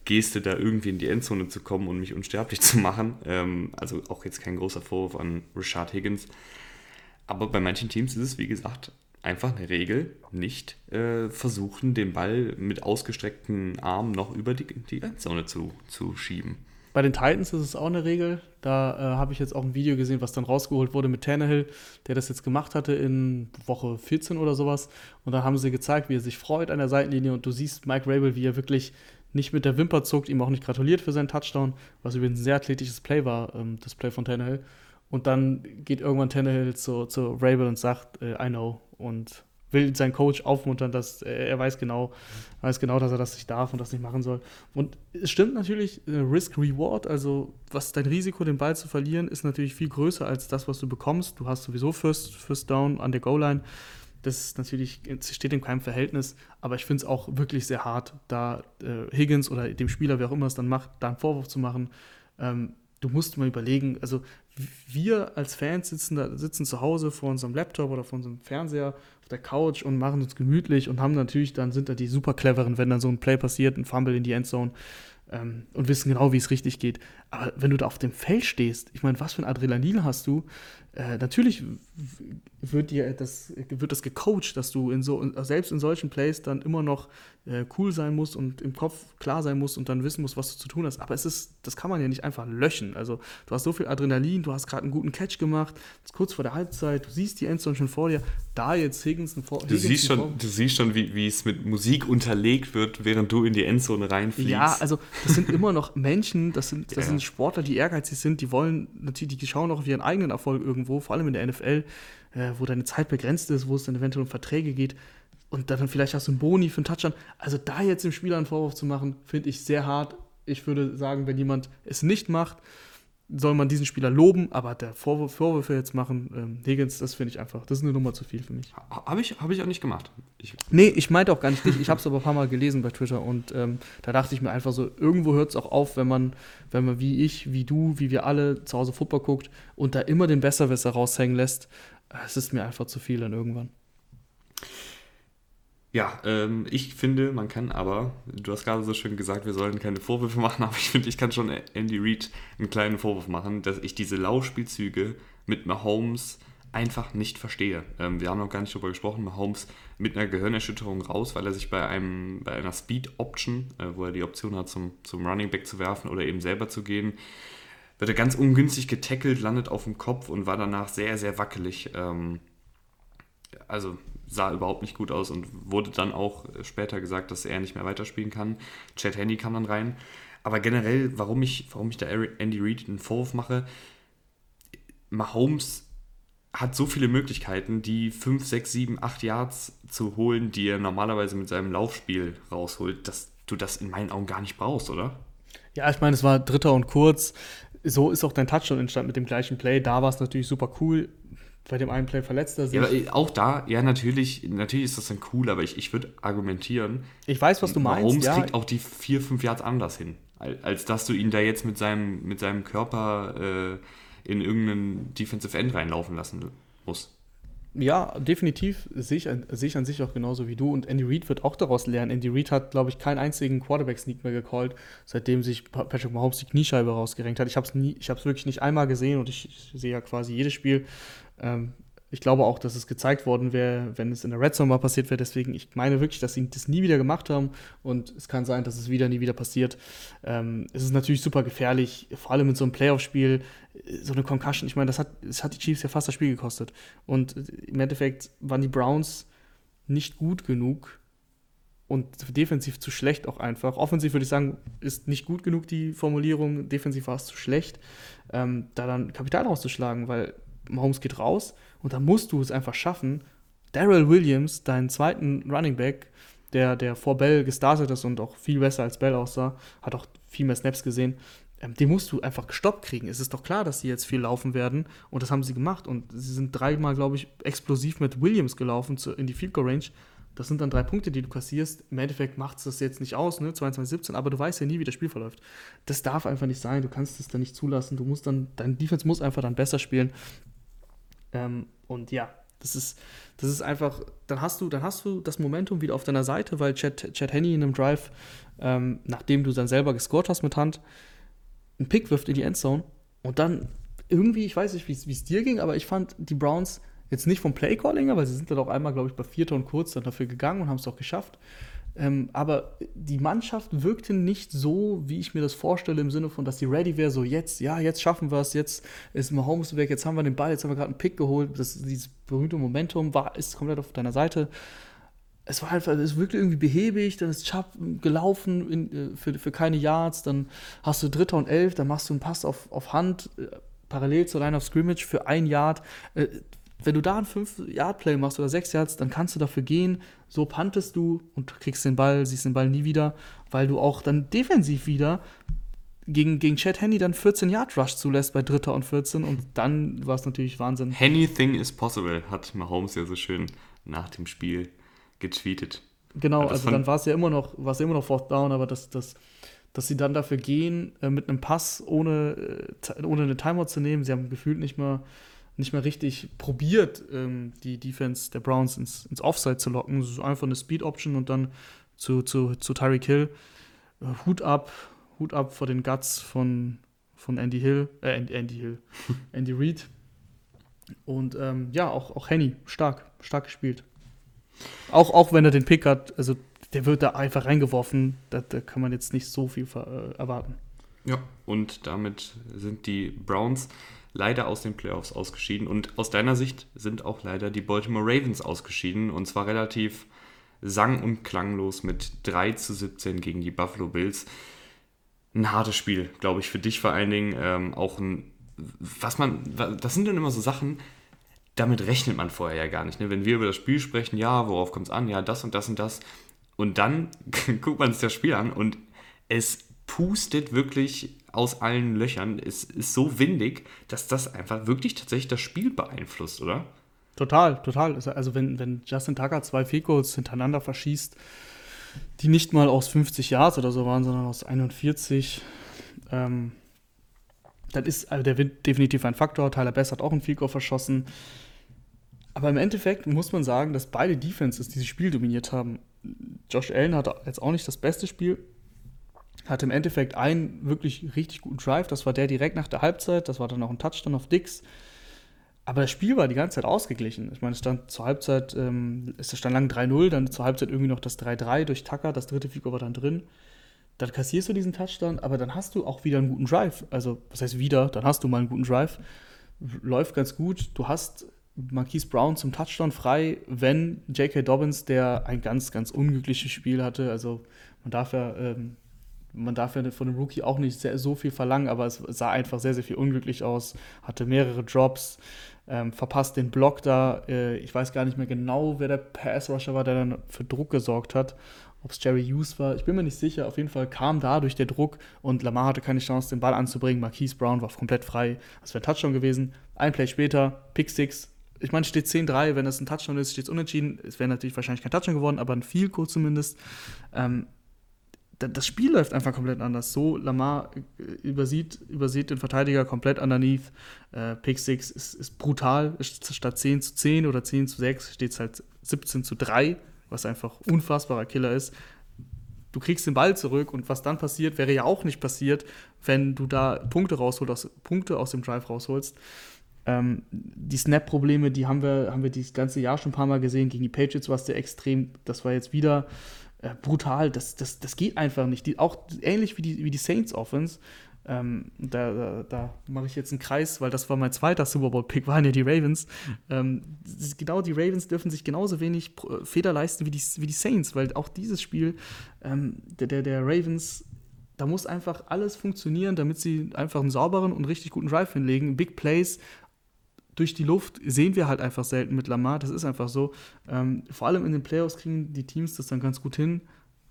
[SPEAKER 1] Superman-Geste da irgendwie in die Endzone zu kommen und mich unsterblich zu machen. Ähm, also auch jetzt kein großer Vorwurf an Richard Higgins. Aber bei manchen Teams ist es, wie gesagt, einfach eine Regel, nicht äh, versuchen, den Ball mit ausgestreckten Armen noch über die, die Endzone zu, zu schieben.
[SPEAKER 2] Bei den Titans ist es auch eine Regel. Da äh, habe ich jetzt auch ein Video gesehen, was dann rausgeholt wurde mit Tannehill, der das jetzt gemacht hatte in Woche 14 oder sowas. Und da haben sie gezeigt, wie er sich freut an der Seitenlinie. Und du siehst Mike Rabel, wie er wirklich nicht mit der Wimper zuckt, ihm auch nicht gratuliert für seinen Touchdown, was übrigens ein sehr athletisches Play war, ähm, das Play von Tannehill. Und dann geht irgendwann Tannehill zu, zu Rabel und sagt, äh, I know, und will seinen Coach aufmuntern, dass er weiß genau, weiß genau, dass er das nicht darf und das nicht machen soll. Und es stimmt natürlich, äh, Risk-Reward, also was dein Risiko, den Ball zu verlieren, ist natürlich viel größer als das, was du bekommst. Du hast sowieso First, First Down an der Goal-Line. Das ist natürlich, steht in keinem Verhältnis, aber ich finde es auch wirklich sehr hart, da äh, Higgins oder dem Spieler, wer auch immer es dann macht, da einen Vorwurf zu machen. Ähm, du musst mal überlegen, also wir als Fans sitzen, da, sitzen zu Hause vor unserem Laptop oder vor unserem Fernseher auf der Couch und machen uns gemütlich und haben natürlich, dann sind da die super cleveren, wenn dann so ein Play passiert, ein Fumble in die Endzone ähm, und wissen genau, wie es richtig geht. Aber wenn du da auf dem Feld stehst, ich meine, was für ein Adrenalin hast du? Äh, natürlich wird dir das, wird das gecoacht, dass du in so, selbst in solchen Plays dann immer noch äh, cool sein musst und im Kopf klar sein musst und dann wissen musst, was du zu tun hast. Aber es ist, das kann man ja nicht einfach löschen. Also du hast so viel Adrenalin, du hast gerade einen guten Catch gemacht, kurz vor der Halbzeit, du siehst die Endzone schon vor dir, da jetzt Higgins ein Vor
[SPEAKER 1] du siehst schon, Du siehst schon, wie, wie es mit Musik unterlegt wird, während du in die Endzone reinfliegst.
[SPEAKER 2] Ja, also das sind immer noch Menschen, das sind, das ja. sind Sportler, die ehrgeizig sind, die wollen natürlich, die schauen auch auf ihren eigenen Erfolg irgendwo, vor allem in der NFL, äh, wo deine Zeit begrenzt ist, wo es dann eventuell um Verträge geht und dann vielleicht hast du einen Boni für einen Touchdown. Also da jetzt dem Spieler einen Vorwurf zu machen, finde ich sehr hart. Ich würde sagen, wenn jemand es nicht macht, soll man diesen Spieler loben, aber der Vorwurf, Vorwürfe jetzt machen, ähm, Higgins, das finde ich einfach, das ist eine Nummer zu viel für mich.
[SPEAKER 1] Habe ich, hab ich auch nicht gemacht.
[SPEAKER 2] Ich nee, ich meinte auch gar nicht dich. Ich habe es aber ein paar Mal gelesen bei Twitter und ähm, da dachte ich mir einfach so, irgendwo hört es auch auf, wenn man, wenn man wie ich, wie du, wie wir alle zu Hause Football guckt und da immer den Besserwisser raushängen lässt. Es ist mir einfach zu viel dann irgendwann.
[SPEAKER 1] Ja, ähm, ich finde, man kann aber, du hast gerade so schön gesagt, wir sollen keine Vorwürfe machen, aber ich finde, ich kann schon Andy Reid einen kleinen Vorwurf machen, dass ich diese Laufspielzüge mit Mahomes einfach nicht verstehe. Ähm, wir haben noch gar nicht darüber gesprochen, Mahomes mit einer Gehirnerschütterung raus, weil er sich bei, einem, bei einer Speed-Option, äh, wo er die Option hat, zum, zum Running Back zu werfen oder eben selber zu gehen, wird er ganz ungünstig getackelt, landet auf dem Kopf und war danach sehr, sehr wackelig. Ähm, also sah überhaupt nicht gut aus und wurde dann auch später gesagt, dass er nicht mehr weiterspielen kann. Chad Handy kam dann rein. Aber generell, warum ich, warum ich da Andy Reid einen Vorwurf mache, Mahomes hat so viele Möglichkeiten, die 5, 6, 7, 8 Yards zu holen, die er normalerweise mit seinem Laufspiel rausholt. Das, du das in meinen Augen gar nicht brauchst, oder?
[SPEAKER 2] Ja, ich meine, es war Dritter und kurz. So ist auch dein Touchdown entstanden mit dem gleichen Play. Da war es natürlich super cool. Bei dem einen Play verletzt er sich.
[SPEAKER 1] Ja, auch da, ja, natürlich, natürlich ist das dann cool, aber ich, ich würde argumentieren.
[SPEAKER 2] Ich weiß, was du meinst.
[SPEAKER 1] Mahomes ja. kriegt auch die vier, fünf Yards anders hin, als dass du ihn da jetzt mit seinem, mit seinem Körper äh, in irgendeinen Defensive End reinlaufen lassen musst.
[SPEAKER 2] Ja, definitiv sehe ich, sehe ich an sich auch genauso wie du. Und Andy Reid wird auch daraus lernen. Andy Reid hat, glaube ich, keinen einzigen Quarterback-Sneak mehr gecallt, seitdem sich Patrick Mahomes die Kniescheibe rausgerenkt hat. Ich habe es wirklich nicht einmal gesehen und ich, ich sehe ja quasi jedes Spiel. Ähm, ich glaube auch, dass es gezeigt worden wäre, wenn es in der Red Zone mal passiert wäre. Deswegen, ich meine wirklich, dass sie das nie wieder gemacht haben und es kann sein, dass es wieder nie wieder passiert. Ähm, es ist natürlich super gefährlich, vor allem in so einem Playoff-Spiel, so eine Concussion. Ich meine, das hat, das hat die Chiefs ja fast das Spiel gekostet. Und im Endeffekt waren die Browns nicht gut genug und defensiv zu schlecht auch einfach. Offensiv würde ich sagen, ist nicht gut genug die Formulierung, defensiv war es zu schlecht, ähm, da dann Kapital rauszuschlagen, weil Mahomes geht raus und da musst du es einfach schaffen, Daryl Williams, deinen zweiten Running Back, der, der vor Bell gestartet ist und auch viel besser als Bell aussah, hat auch viel mehr Snaps gesehen, ähm, den musst du einfach gestoppt kriegen. Es ist doch klar, dass sie jetzt viel laufen werden und das haben sie gemacht und sie sind dreimal, glaube ich, explosiv mit Williams gelaufen zu, in die Field Goal Range. Das sind dann drei Punkte, die du kassierst. Im Endeffekt macht es das jetzt nicht aus, ne? 22-17, aber du weißt ja nie, wie das Spiel verläuft. Das darf einfach nicht sein. Du kannst es dann nicht zulassen. Du musst dann, dein Defense muss einfach dann besser spielen. Ähm, und ja, das ist, das ist einfach, dann hast du, dann hast du das Momentum wieder auf deiner Seite, weil Chad, Chad Henney in einem Drive, ähm, nachdem du dann selber gescored hast mit Hand, einen Pick wirft in die Endzone und dann irgendwie, ich weiß nicht, wie es dir ging, aber ich fand die Browns jetzt nicht vom Playcalling, aber sie sind dann auch einmal, glaube ich, bei Vierter und Kurz dann dafür gegangen und haben es auch geschafft. Ähm, aber die Mannschaft wirkte nicht so, wie ich mir das vorstelle, im Sinne von, dass die ready wäre, so jetzt, ja, jetzt schaffen wir es, jetzt ist Mahomes weg, jetzt haben wir den Ball, jetzt haben wir gerade einen Pick geholt. Das, dieses berühmte Momentum war, ist komplett auf deiner Seite. Es war einfach, es wirkte irgendwie behäbig, dann ist Chubb gelaufen in, äh, für, für keine Yards, dann hast du Dritter und Elf, dann machst du einen Pass auf, auf Hand, äh, parallel zur Line of Scrimmage für ein Yard. Wenn du da ein 5-Yard-Play machst oder 6 Yards, dann kannst du dafür gehen, so pantest du und kriegst den Ball, siehst den Ball nie wieder, weil du auch dann defensiv wieder gegen, gegen Chad Henney dann 14 Yard Rush zulässt bei Dritter und 14 und dann war es natürlich Wahnsinn.
[SPEAKER 1] Anything is possible, hat Mahomes ja so schön nach dem Spiel getweetet.
[SPEAKER 2] Genau, also, also dann war es ja immer noch, war es ja immer noch Fourth Down, aber das, das, dass sie dann dafür gehen, äh, mit einem Pass ohne, äh, ohne eine Timeout zu nehmen, sie haben gefühlt nicht mal nicht mehr richtig probiert, ähm, die Defense der Browns ins, ins Offside zu locken. So einfach eine Speed-Option und dann zu, zu, zu Tyreek Hill. Äh, Hut ab, Hut ab vor den Guts von, von Andy Hill, äh, Andy, Andy Hill, Andy Reid. Und ähm, ja, auch, auch Henny, stark, stark gespielt. Auch, auch wenn er den Pick hat, also der wird da einfach reingeworfen, da, da kann man jetzt nicht so viel äh, erwarten.
[SPEAKER 1] Ja, und damit sind die Browns leider aus den Playoffs ausgeschieden. Und aus deiner Sicht sind auch leider die Baltimore Ravens ausgeschieden. Und zwar relativ sang- und klanglos mit 3 zu 17 gegen die Buffalo Bills. Ein hartes Spiel, glaube ich, für dich vor allen Dingen. Ähm, auch ein, was man, das sind dann immer so Sachen, damit rechnet man vorher ja gar nicht. Ne? Wenn wir über das Spiel sprechen, ja, worauf kommt es an? Ja, das und das und das. Und dann guckt man sich das Spiel an und es pustet wirklich aus allen Löchern. Es ist so windig, dass das einfach wirklich tatsächlich das Spiel beeinflusst, oder?
[SPEAKER 2] Total, total. Also wenn, wenn Justin Tucker zwei Field hintereinander verschießt, die nicht mal aus 50 Yards oder so waren, sondern aus 41, ähm, dann ist also der Wind definitiv ein Faktor. Tyler Bess hat auch einen Field verschossen. Aber im Endeffekt muss man sagen, dass beide Defenses dieses Spiel dominiert haben. Josh Allen hat jetzt auch nicht das beste Spiel, hatte im Endeffekt einen wirklich richtig guten Drive. Das war der direkt nach der Halbzeit. Das war dann auch ein Touchdown auf Dix. Aber das Spiel war die ganze Zeit ausgeglichen. Ich meine, es stand zur Halbzeit, ähm, es stand lang 3-0, dann zur Halbzeit irgendwie noch das 3-3 durch Tucker, das dritte Figur war dann drin. Dann kassierst du diesen Touchdown, aber dann hast du auch wieder einen guten Drive. Also, was heißt wieder? Dann hast du mal einen guten Drive. Läuft ganz gut. Du hast Marquise Brown zum Touchdown frei, wenn J.K. Dobbins, der ein ganz, ganz unglückliches Spiel hatte, also man darf ja ähm, man darf ja von dem Rookie auch nicht sehr, so viel verlangen, aber es sah einfach sehr, sehr viel unglücklich aus, hatte mehrere Drops, ähm, verpasst den Block da. Äh, ich weiß gar nicht mehr genau, wer der Pass-Rusher war, der dann für Druck gesorgt hat. ob es Jerry Hughes war, ich bin mir nicht sicher. Auf jeden Fall kam dadurch der Druck und Lamar hatte keine Chance, den Ball anzubringen. Marquise Brown war komplett frei. Das wäre ein Touchdown gewesen. Ein Play später, Pick Six. Ich meine, steht 10-3, wenn das ein Touchdown ist, steht es unentschieden. Es wäre natürlich wahrscheinlich kein Touchdown geworden, aber ein Field Goal zumindest. Ähm, das Spiel läuft einfach komplett anders. So, Lamar äh, übersieht, übersieht den Verteidiger komplett underneath. Äh, Pick 6 ist, ist brutal. Statt 10 zu 10 oder 10 zu 6 steht es halt 17 zu 3, was einfach unfassbarer Killer ist. Du kriegst den Ball zurück und was dann passiert, wäre ja auch nicht passiert, wenn du da Punkte rausholst, aus, Punkte aus dem Drive rausholst. Ähm, die Snap-Probleme, die haben wir, haben wir dieses ganze Jahr schon ein paar Mal gesehen. Gegen die Patriots war es sehr extrem. Das war jetzt wieder äh, brutal. Das, das, das geht einfach nicht. Die, auch ähnlich wie die, wie die Saints Offense. Ähm, da, da, da mache ich jetzt einen Kreis, weil das war mein zweiter Super Bowl-Pick, waren ja die Ravens. Ähm, genau, die Ravens dürfen sich genauso wenig äh, Feder leisten wie die, wie die Saints, weil auch dieses Spiel ähm, der, der, der Ravens da muss einfach alles funktionieren, damit sie einfach einen sauberen und richtig guten Drive hinlegen. Big Plays durch die Luft sehen wir halt einfach selten mit Lamar. Das ist einfach so. Ähm, vor allem in den Playoffs kriegen die Teams das dann ganz gut hin,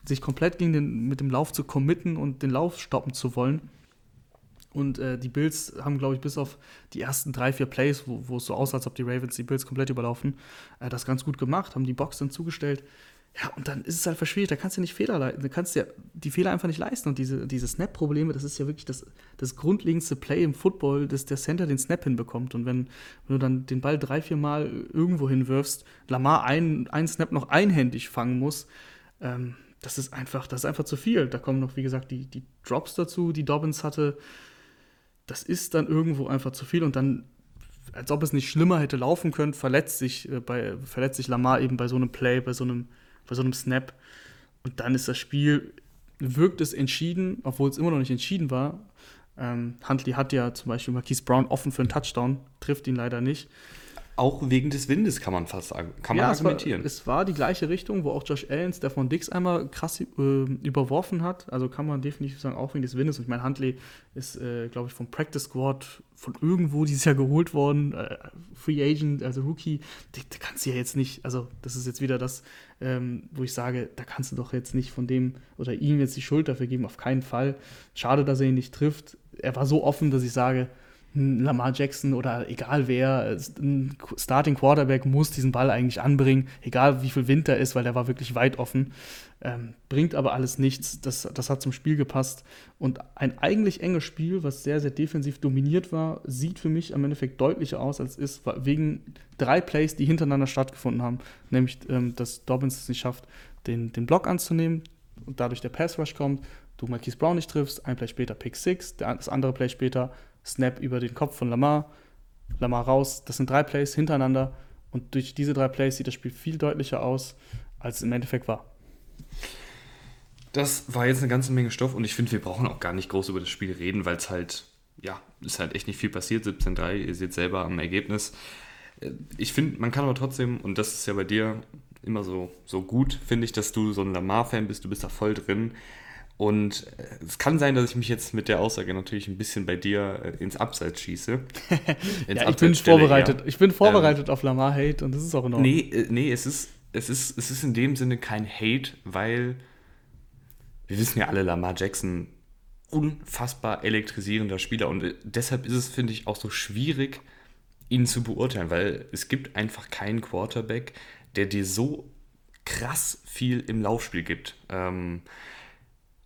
[SPEAKER 2] sich komplett gegen den, mit dem Lauf zu committen und den Lauf stoppen zu wollen. Und äh, die Bills haben, glaube ich, bis auf die ersten drei, vier Plays, wo, es so aussah, als ob die Ravens die Bills komplett überlaufen, äh, das ganz gut gemacht, haben die Box dann zugestellt. Ja, und dann ist es halt verschwierig, da kannst du nicht Fehler leisten, da kannst du ja die Fehler einfach nicht leisten. Und diese, diese Snap-Probleme, das ist ja wirklich das, das grundlegendste Play im Football, dass der Center den Snap hinbekommt. Und wenn, wenn du dann den Ball drei, vier Mal irgendwo hinwirfst, Lamar einen, einen Snap noch einhändig fangen muss, ähm, das ist einfach, das ist einfach zu viel. Da kommen noch, wie gesagt, die, die Drops dazu, die Dobbins hatte. Das ist dann irgendwo einfach zu viel und dann als ob es nicht schlimmer hätte laufen können, verletzt sich, äh, bei, verletzt sich Lamar eben bei so einem Play, bei so einem bei so einem Snap. Und dann ist das Spiel, wirkt es entschieden, obwohl es immer noch nicht entschieden war. Ähm, Huntley hat ja zum Beispiel Marquise Brown offen für einen Touchdown, trifft ihn leider nicht.
[SPEAKER 1] Auch wegen des Windes kann man fast sagen, kann man
[SPEAKER 2] ja,
[SPEAKER 1] argumentieren.
[SPEAKER 2] Es war, es war, die gleiche Richtung, wo auch Josh Allen Stefan Dix einmal krass äh, überworfen hat. Also kann man definitiv sagen, auch wegen des Windes. Und ich meine, Huntley ist, äh, glaube ich, vom Practice Squad von irgendwo dieses Jahr geholt worden. Äh, Free Agent, also Rookie. Da kannst du ja jetzt nicht, also das ist jetzt wieder das, ähm, wo ich sage, da kannst du doch jetzt nicht von dem oder ihm jetzt die Schuld dafür geben. Auf keinen Fall. Schade, dass er ihn nicht trifft. Er war so offen, dass ich sage, Lamar Jackson oder egal wer, ein Starting Quarterback muss diesen Ball eigentlich anbringen, egal wie viel Wind da ist, weil der war wirklich weit offen. Ähm, bringt aber alles nichts. Das, das hat zum Spiel gepasst. Und ein eigentlich enges Spiel, was sehr, sehr defensiv dominiert war, sieht für mich am Endeffekt deutlicher aus, als es ist, wegen drei Plays, die hintereinander stattgefunden haben. Nämlich, ähm, dass Dobbins es nicht schafft, den, den Block anzunehmen und dadurch der Pass Rush kommt. Du Marquise Brown nicht triffst, ein Play später Pick 6, das andere Play später Snap über den Kopf von Lamar, Lamar raus. Das sind drei Plays hintereinander und durch diese drei Plays sieht das Spiel viel deutlicher aus, als es im Endeffekt war.
[SPEAKER 1] Das war jetzt eine ganze Menge Stoff und ich finde, wir brauchen auch gar nicht groß über das Spiel reden, weil es halt, ja, ist halt echt nicht viel passiert. 17-3, ihr seht selber am Ergebnis. Äh, ich finde, man kann aber trotzdem, und das ist ja bei dir immer so, so gut, finde ich, dass du so ein Lamar-Fan bist, du bist da voll drin. Und äh, es kann sein, dass ich mich jetzt mit der Aussage natürlich ein bisschen bei dir äh, ins Abseits schieße.
[SPEAKER 2] Ins ja, ich bin vorbereitet. Ja. Ich bin vorbereitet ähm, auf Lamar Hate und das ist auch in
[SPEAKER 1] Ordnung. Nee, äh, nee es, ist, es, ist, es ist in dem Sinne kein Hate, weil wir wissen ja alle, Lamar Jackson unfassbar elektrisierender Spieler und deshalb ist es, finde ich, auch so schwierig, ihn zu beurteilen, weil es gibt einfach keinen Quarterback, der dir so krass viel im Laufspiel gibt. Ähm,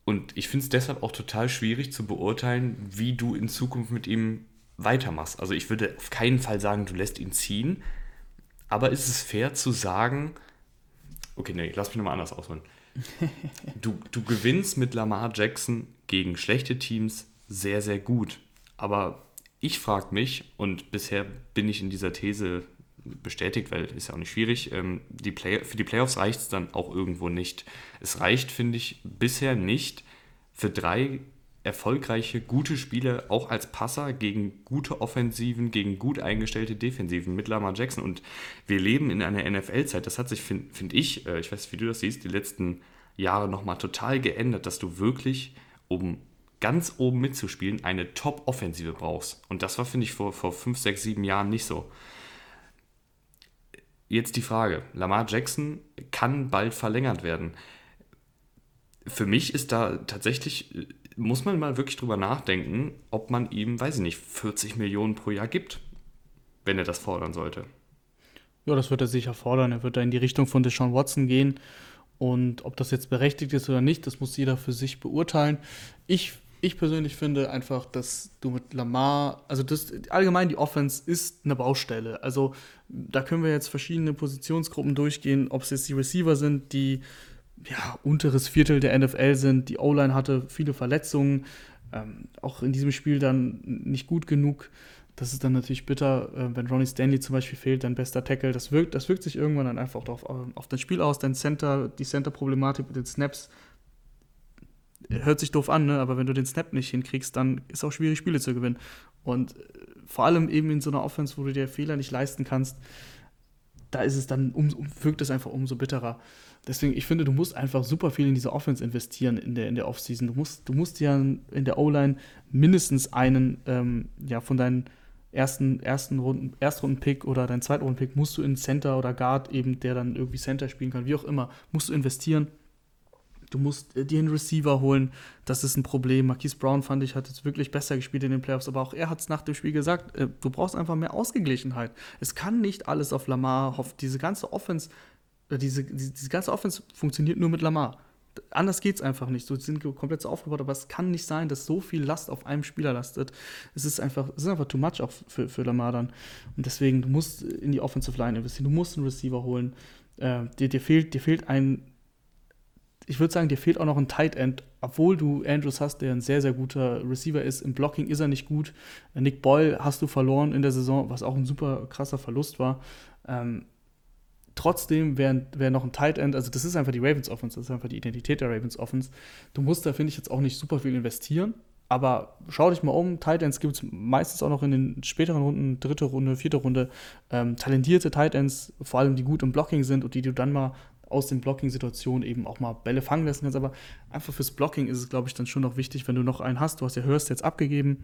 [SPEAKER 1] und ich finde es deshalb auch total schwierig zu beurteilen, wie du in Zukunft mit ihm weitermachst. Also ich würde auf keinen Fall sagen, du lässt ihn ziehen. Aber ist es fair zu sagen, okay, nee, lass mich nochmal anders ausholen. Du, du gewinnst mit Lamar Jackson gegen schlechte Teams sehr, sehr gut. Aber ich frage mich, und bisher bin ich in dieser These bestätigt, weil ist ja auch nicht schwierig. Ähm, die Play für die Playoffs reicht es dann auch irgendwo nicht. Es reicht, finde ich, bisher nicht für drei erfolgreiche, gute Spiele, auch als Passer gegen gute Offensiven, gegen gut eingestellte Defensiven mit Lamar Jackson. Und wir leben in einer NFL-Zeit, das hat sich, finde find ich, äh, ich weiß nicht, wie du das siehst, die letzten Jahre nochmal total geändert, dass du wirklich, um ganz oben mitzuspielen, eine Top-Offensive brauchst. Und das war, finde ich, vor, vor fünf, sechs, sieben Jahren nicht so. Jetzt die Frage: Lamar Jackson kann bald verlängert werden. Für mich ist da tatsächlich, muss man mal wirklich drüber nachdenken, ob man ihm, weiß ich nicht, 40 Millionen pro Jahr gibt, wenn er das fordern sollte.
[SPEAKER 2] Ja, das wird er sicher fordern. Er wird da in die Richtung von Deshaun Watson gehen. Und ob das jetzt berechtigt ist oder nicht, das muss jeder für sich beurteilen. Ich, ich persönlich finde einfach, dass du mit Lamar, also das, allgemein die Offense ist eine Baustelle. Also da können wir jetzt verschiedene Positionsgruppen durchgehen, ob es jetzt die Receiver sind, die ja, unteres Viertel der NFL sind. Die O-Line hatte viele Verletzungen, ähm, auch in diesem Spiel dann nicht gut genug. Das ist dann natürlich bitter, äh, wenn Ronnie Stanley zum Beispiel fehlt, dein bester Tackle. Das wirkt, das wirkt sich irgendwann dann einfach auf, auf dein Spiel aus, dein Center, die Center-Problematik mit den Snaps. Hört sich doof an, ne? aber wenn du den Snap nicht hinkriegst, dann ist es auch schwierig, Spiele zu gewinnen. Und äh, vor allem eben in so einer Offense, wo du dir Fehler nicht leisten kannst, da ist es dann, um, wirkt es einfach umso bitterer. Deswegen, ich finde, du musst einfach super viel in diese Offense investieren in der, in der Offseason. Du musst, du musst ja in der O-Line mindestens einen ähm, ja, von deinen ersten, ersten Runden, Erstrunden-Pick oder deinen Zweitrunden-Pick musst du in Center oder Guard eben, der dann irgendwie Center spielen kann, wie auch immer, musst du investieren. Du musst äh, dir einen Receiver holen. Das ist ein Problem. Marquise Brown, fand ich, hat jetzt wirklich besser gespielt in den Playoffs, aber auch er hat es nach dem Spiel gesagt, äh, du brauchst einfach mehr Ausgeglichenheit. Es kann nicht alles auf Lamar hoffen. Diese ganze Offense, diese, diese, diese ganze Offense funktioniert nur mit Lamar anders geht es einfach nicht. So sind komplett so aufgebaut, aber es kann nicht sein, dass so viel Last auf einem Spieler lastet. Es ist einfach, es ist einfach too much auch für, für Lamar dann. Und deswegen, du musst in die Offensive Line investieren, du musst einen Receiver holen. Äh, dir, dir, fehlt, dir fehlt ein, ich würde sagen, dir fehlt auch noch ein Tight End, obwohl du Andrews hast, der ein sehr, sehr guter Receiver ist. Im Blocking ist er nicht gut. Nick Boyle hast du verloren in der Saison, was auch ein super krasser Verlust war. Ähm, Trotzdem wäre wär noch ein Tight End, also das ist einfach die Ravens Offense, das ist einfach die Identität der Ravens Offense. Du musst da, finde ich, jetzt auch nicht super viel investieren, aber schau dich mal um, Tight Ends gibt es meistens auch noch in den späteren Runden, dritte Runde, vierte Runde, ähm, talentierte Tight Ends, vor allem die gut im Blocking sind und die du dann mal aus den Blocking-Situationen eben auch mal Bälle fangen lassen kannst. Aber einfach fürs Blocking ist es, glaube ich, dann schon noch wichtig, wenn du noch einen hast. Du hast ja Hurst jetzt abgegeben.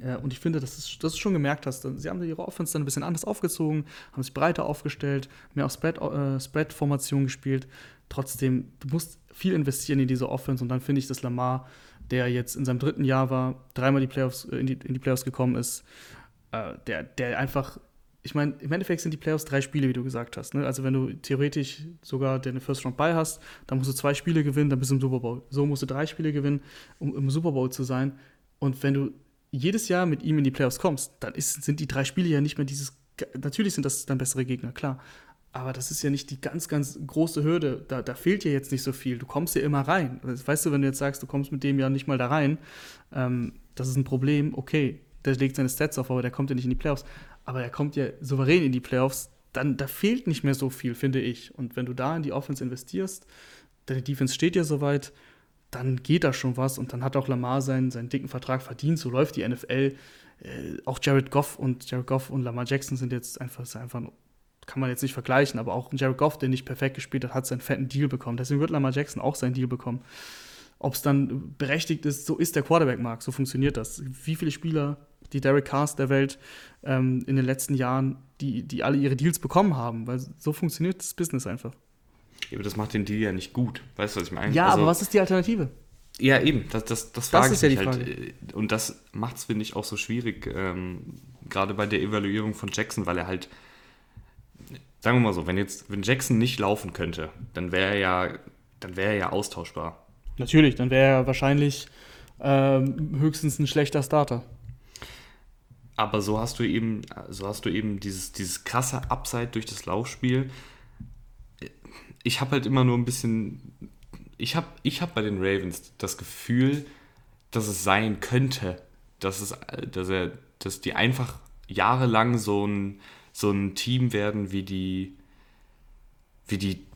[SPEAKER 2] Äh, und ich finde, dass, du schon gemerkt hast, sie haben ihre Offense dann ein bisschen anders aufgezogen, haben sich breiter aufgestellt, mehr auf Spread-Formation äh, gespielt. Trotzdem, du musst viel investieren in diese Offense und dann finde ich, dass Lamar, der jetzt in seinem dritten Jahr war, dreimal die Playoffs, äh, in, die, in die Playoffs gekommen ist, äh, der, der einfach ich meine, im Endeffekt sind die Playoffs drei Spiele, wie du gesagt hast. Ne? Also wenn du theoretisch sogar deine First Round bei hast, dann musst du zwei Spiele gewinnen, dann bist du im Super Bowl. So musst du drei Spiele gewinnen, um im Super Bowl zu sein. Und wenn du jedes Jahr mit ihm in die Playoffs kommst, dann ist, sind die drei Spiele ja nicht mehr dieses. Natürlich sind das dann bessere Gegner, klar. Aber das ist ja nicht die ganz, ganz große Hürde. Da, da fehlt dir jetzt nicht so viel. Du kommst ja immer rein. Weißt du, wenn du jetzt sagst, du kommst mit dem ja nicht mal da rein, ähm, das ist ein Problem. Okay, der legt seine Stats auf, aber der kommt ja nicht in die Playoffs. Aber er kommt ja souverän in die Playoffs. Dann da fehlt nicht mehr so viel, finde ich. Und wenn du da in die Offense investierst, deine Defense steht ja soweit, dann geht da schon was und dann hat auch Lamar seinen, seinen dicken Vertrag verdient. So läuft die NFL. Äh, auch Jared Goff und Jared Goff und Lamar Jackson sind jetzt einfach, einfach kann man jetzt nicht vergleichen, aber auch Jared Goff, der nicht perfekt gespielt hat, hat seinen fetten Deal bekommen. Deswegen wird Lamar Jackson auch seinen Deal bekommen. Ob es dann berechtigt ist, so ist der Quarterback-Markt, so funktioniert das. Wie viele Spieler, die Derek Cars der Welt ähm, in den letzten Jahren, die, die alle ihre Deals bekommen haben, weil so funktioniert das Business einfach.
[SPEAKER 1] Aber das macht den Deal ja nicht gut. Weißt du, was ich meine?
[SPEAKER 2] Ja, also, aber was ist die Alternative?
[SPEAKER 1] Ja, eben, das, das, das, das
[SPEAKER 2] ist ja die
[SPEAKER 1] halt.
[SPEAKER 2] Frage.
[SPEAKER 1] Äh, und das macht es, finde ich, auch so schwierig, ähm, gerade bei der Evaluierung von Jackson, weil er halt, sagen wir mal so, wenn jetzt, wenn Jackson nicht laufen könnte, dann wäre er ja, dann wäre er ja austauschbar.
[SPEAKER 2] Natürlich, dann wäre er wahrscheinlich ähm, höchstens ein schlechter Starter.
[SPEAKER 1] Aber so hast du eben, so hast du eben dieses, dieses krasse Upside durch das Laufspiel. Ich habe halt immer nur ein bisschen ich habe ich hab bei den Ravens das Gefühl, dass es sein könnte, dass, es, dass, er, dass die einfach jahrelang so ein, so ein Team werden wie die, wie die,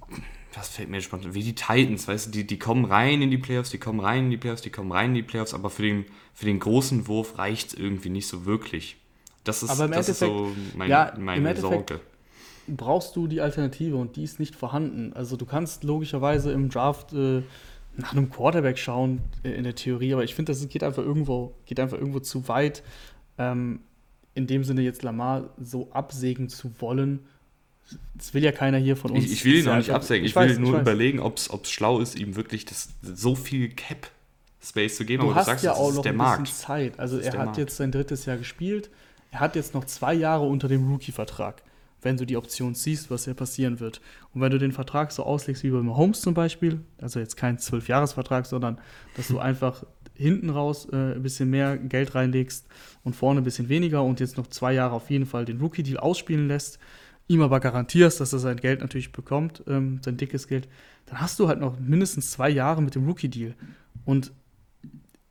[SPEAKER 1] was fällt mir spontan, wie die Titans, weißt du, die, die kommen rein in die Playoffs, die kommen rein in die Playoffs, die kommen rein in die Playoffs, aber für den, für den großen Wurf reicht es irgendwie nicht so wirklich. Das ist, das ist so mein,
[SPEAKER 2] ja,
[SPEAKER 1] meine Sorge
[SPEAKER 2] brauchst du die Alternative und die ist nicht vorhanden. Also du kannst logischerweise im Draft äh, nach einem Quarterback schauen äh, in der Theorie, aber ich finde, das geht einfach irgendwo, geht einfach irgendwo zu weit. Ähm, in dem Sinne jetzt Lamar so absägen zu wollen, das will ja keiner hier von uns.
[SPEAKER 1] Ich, ich will ihn auch nicht absägen. Ich, ich will nur
[SPEAKER 2] ich
[SPEAKER 1] überlegen, ob es schlau ist, ihm wirklich das, so viel Cap Space zu geben.
[SPEAKER 2] Du
[SPEAKER 1] aber
[SPEAKER 2] hast
[SPEAKER 1] du sagst,
[SPEAKER 2] ja auch
[SPEAKER 1] ist
[SPEAKER 2] noch
[SPEAKER 1] der
[SPEAKER 2] ein
[SPEAKER 1] Markt.
[SPEAKER 2] bisschen Zeit. Also er hat
[SPEAKER 1] Markt.
[SPEAKER 2] jetzt sein drittes Jahr gespielt. Er hat jetzt noch zwei Jahre unter dem Rookie-Vertrag, wenn du die Option siehst, was ja passieren wird. Und wenn du den Vertrag so auslegst wie bei Mahomes zum Beispiel, also jetzt kein Zwölf-Jahres-Vertrag, sondern dass du einfach hinten raus äh, ein bisschen mehr Geld reinlegst und vorne ein bisschen weniger und jetzt noch zwei Jahre auf jeden Fall den Rookie-Deal ausspielen lässt, ihm aber garantierst, dass er sein Geld natürlich bekommt, ähm, sein dickes Geld, dann hast du halt noch mindestens zwei Jahre mit dem Rookie-Deal. Und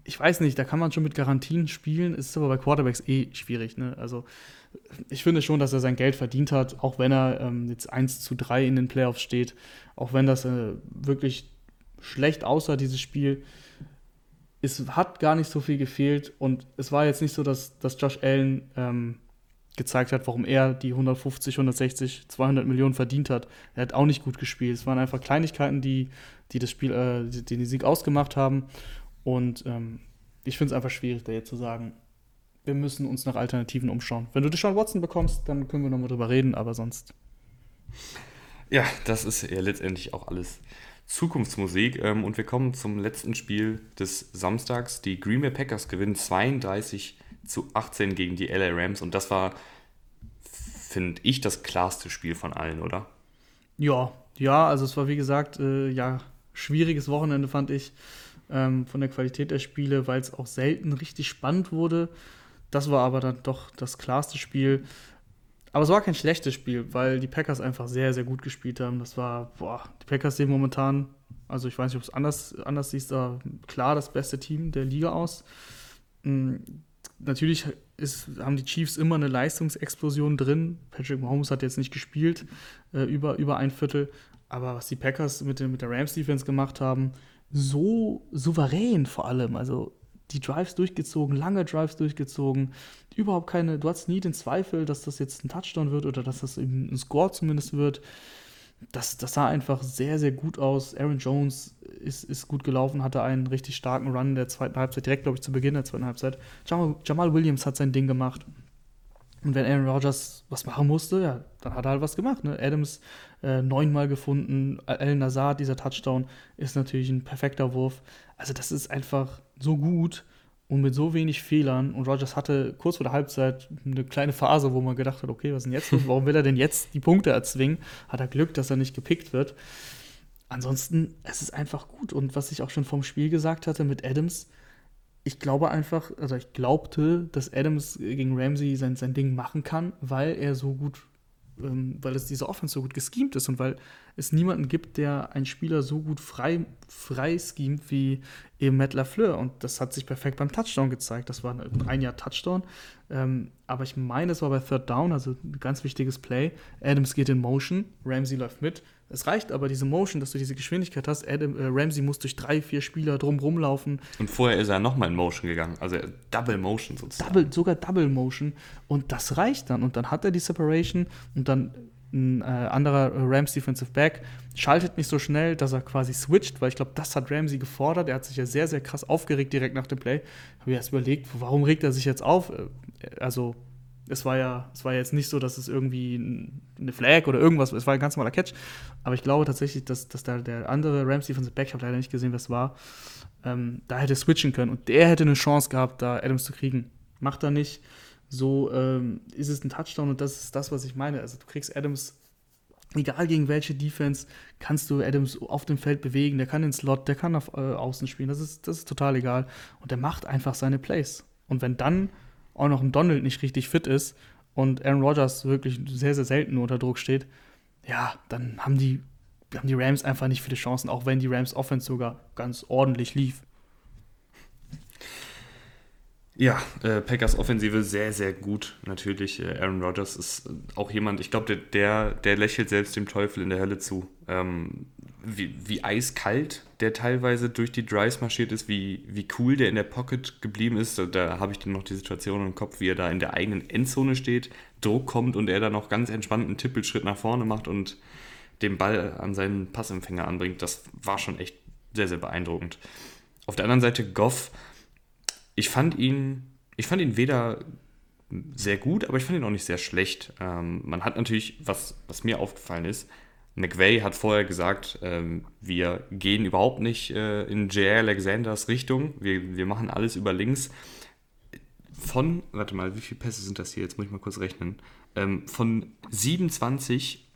[SPEAKER 2] ich weiß nicht, da kann man schon mit Garantien spielen, ist aber bei Quarterbacks eh schwierig. Ne? Also ich finde schon, dass er sein Geld verdient hat, auch wenn er ähm, jetzt 1 zu 3 in den Playoffs steht, auch wenn das äh, wirklich schlecht aussah, dieses Spiel. Es hat gar nicht so viel gefehlt und es war jetzt nicht so, dass, dass Josh Allen ähm, gezeigt hat, warum er die 150, 160, 200 Millionen verdient hat. Er hat auch nicht gut gespielt. Es waren einfach Kleinigkeiten, die, die das Spiel, äh, den Sieg ausgemacht haben. Und ähm, ich finde es einfach schwierig, da jetzt zu sagen, wir müssen uns nach Alternativen umschauen. Wenn du Deshaun Watson bekommst, dann können wir nochmal drüber reden, aber sonst.
[SPEAKER 1] Ja, das ist ja letztendlich auch alles Zukunftsmusik. Ähm, und wir kommen zum letzten Spiel des Samstags. Die Green Bay Packers gewinnen 32 zu 18 gegen die LA Rams. Und das war, finde ich, das klarste Spiel von allen, oder?
[SPEAKER 2] Ja, ja, also es war wie gesagt, äh, ja, schwieriges Wochenende fand ich ähm, von der Qualität der Spiele, weil es auch selten richtig spannend wurde. Das war aber dann doch das klarste Spiel. Aber es war kein schlechtes Spiel, weil die Packers einfach sehr, sehr gut gespielt haben. Das war, boah, die Packers sehen momentan, also ich weiß nicht, ob es anders, anders siehst, aber klar das beste Team der Liga aus. Mhm. Natürlich ist, haben die Chiefs immer eine Leistungsexplosion drin. Patrick Mahomes hat jetzt nicht gespielt, äh, über, über ein Viertel. Aber was die Packers mit, dem, mit der Rams-Defense gemacht haben, so souverän vor allem. Also die Drives durchgezogen, lange Drives durchgezogen. Überhaupt keine, du hast nie den Zweifel, dass das jetzt ein Touchdown wird oder dass das ein Score zumindest wird. Das, das sah einfach sehr, sehr gut aus. Aaron Jones ist, ist gut gelaufen, hatte einen richtig starken Run in der zweiten Halbzeit, direkt, glaube ich, zu Beginn der zweiten Halbzeit. Jamal, Jamal Williams hat sein Ding gemacht. Und wenn Aaron Rodgers was machen musste, ja, dann hat er halt was gemacht. Ne? Adams äh, neunmal gefunden, Al Nazar, dieser Touchdown, ist natürlich ein perfekter Wurf. Also das ist einfach so gut und mit so wenig Fehlern. Und Rodgers hatte kurz vor der Halbzeit eine kleine Phase, wo man gedacht hat, okay, was ist denn jetzt los? Warum will er denn jetzt die Punkte erzwingen? Hat er Glück, dass er nicht gepickt wird. Ansonsten, es ist einfach gut. Und was ich auch schon vom Spiel gesagt hatte mit Adams, ich glaube einfach, also ich glaubte, dass Adams gegen Ramsey sein, sein Ding machen kann, weil er so gut, weil es diese Offense so gut geschemt ist und weil es niemanden gibt, der einen Spieler so gut frei, frei schemt wie eben Matt LaFleur. Und das hat sich perfekt beim Touchdown gezeigt. Das war ein, ein Jahr Touchdown. Ähm, aber ich meine, es war bei Third Down, also ein ganz wichtiges Play. Adams geht in Motion, Ramsey läuft mit. Es reicht aber diese Motion, dass du diese Geschwindigkeit hast. Adam, äh, Ramsey muss durch drei, vier Spieler drumrum laufen.
[SPEAKER 1] Und vorher ist er nochmal in Motion gegangen. Also Double Motion sozusagen.
[SPEAKER 2] Double, sogar Double Motion. Und das reicht dann. Und dann hat er die Separation und dann ein äh, anderer Rams Defensive Back schaltet nicht so schnell, dass er quasi switcht, weil ich glaube, das hat Ramsey gefordert. Er hat sich ja sehr, sehr krass aufgeregt direkt nach dem Play. Habe ich erst überlegt, warum regt er sich jetzt auf? Also, es war ja, es war jetzt nicht so, dass es irgendwie eine Flag oder irgendwas, es war ein ganz normaler Catch. Aber ich glaube tatsächlich, dass, dass da der andere Rams Defensive Back, ich habe leider nicht gesehen, was war, ähm, da hätte switchen können und der hätte eine Chance gehabt, da Adams zu kriegen. Macht er nicht. So ähm, ist es ein Touchdown und das ist das, was ich meine. Also du kriegst Adams, egal gegen welche Defense, kannst du Adams auf dem Feld bewegen. Der kann den Slot, der kann auf äh, Außen spielen. Das ist, das ist total egal. Und der macht einfach seine Plays. Und wenn dann auch noch ein Donald nicht richtig fit ist und Aaron Rodgers wirklich sehr, sehr selten unter Druck steht, ja, dann haben die, haben die Rams einfach nicht viele Chancen, auch wenn die Rams Offense sogar ganz ordentlich lief.
[SPEAKER 1] Ja, äh, Packers Offensive sehr, sehr gut. Natürlich, äh, Aaron Rodgers ist auch jemand, ich glaube, der, der, der, lächelt selbst dem Teufel in der Hölle zu. Ähm, wie, wie, eiskalt der teilweise durch die Drives marschiert ist, wie, wie cool der in der Pocket geblieben ist. Da habe ich dann noch die Situation im Kopf, wie er da in der eigenen Endzone steht, Druck kommt und er dann noch ganz entspannt einen Tippelschritt nach vorne macht und den Ball an seinen Passempfänger anbringt. Das war schon echt sehr, sehr beeindruckend. Auf der anderen Seite Goff ich fand ihn, ich fand ihn weder sehr gut, aber ich fand ihn auch nicht sehr schlecht. Ähm, man hat natürlich, was, was mir aufgefallen ist, McVay hat vorher gesagt, ähm, wir gehen überhaupt nicht äh, in J.R. Alexanders Richtung, wir, wir machen alles über links. Von, warte mal, wie viele Pässe sind das hier? Jetzt muss ich mal kurz rechnen. Ähm, von 27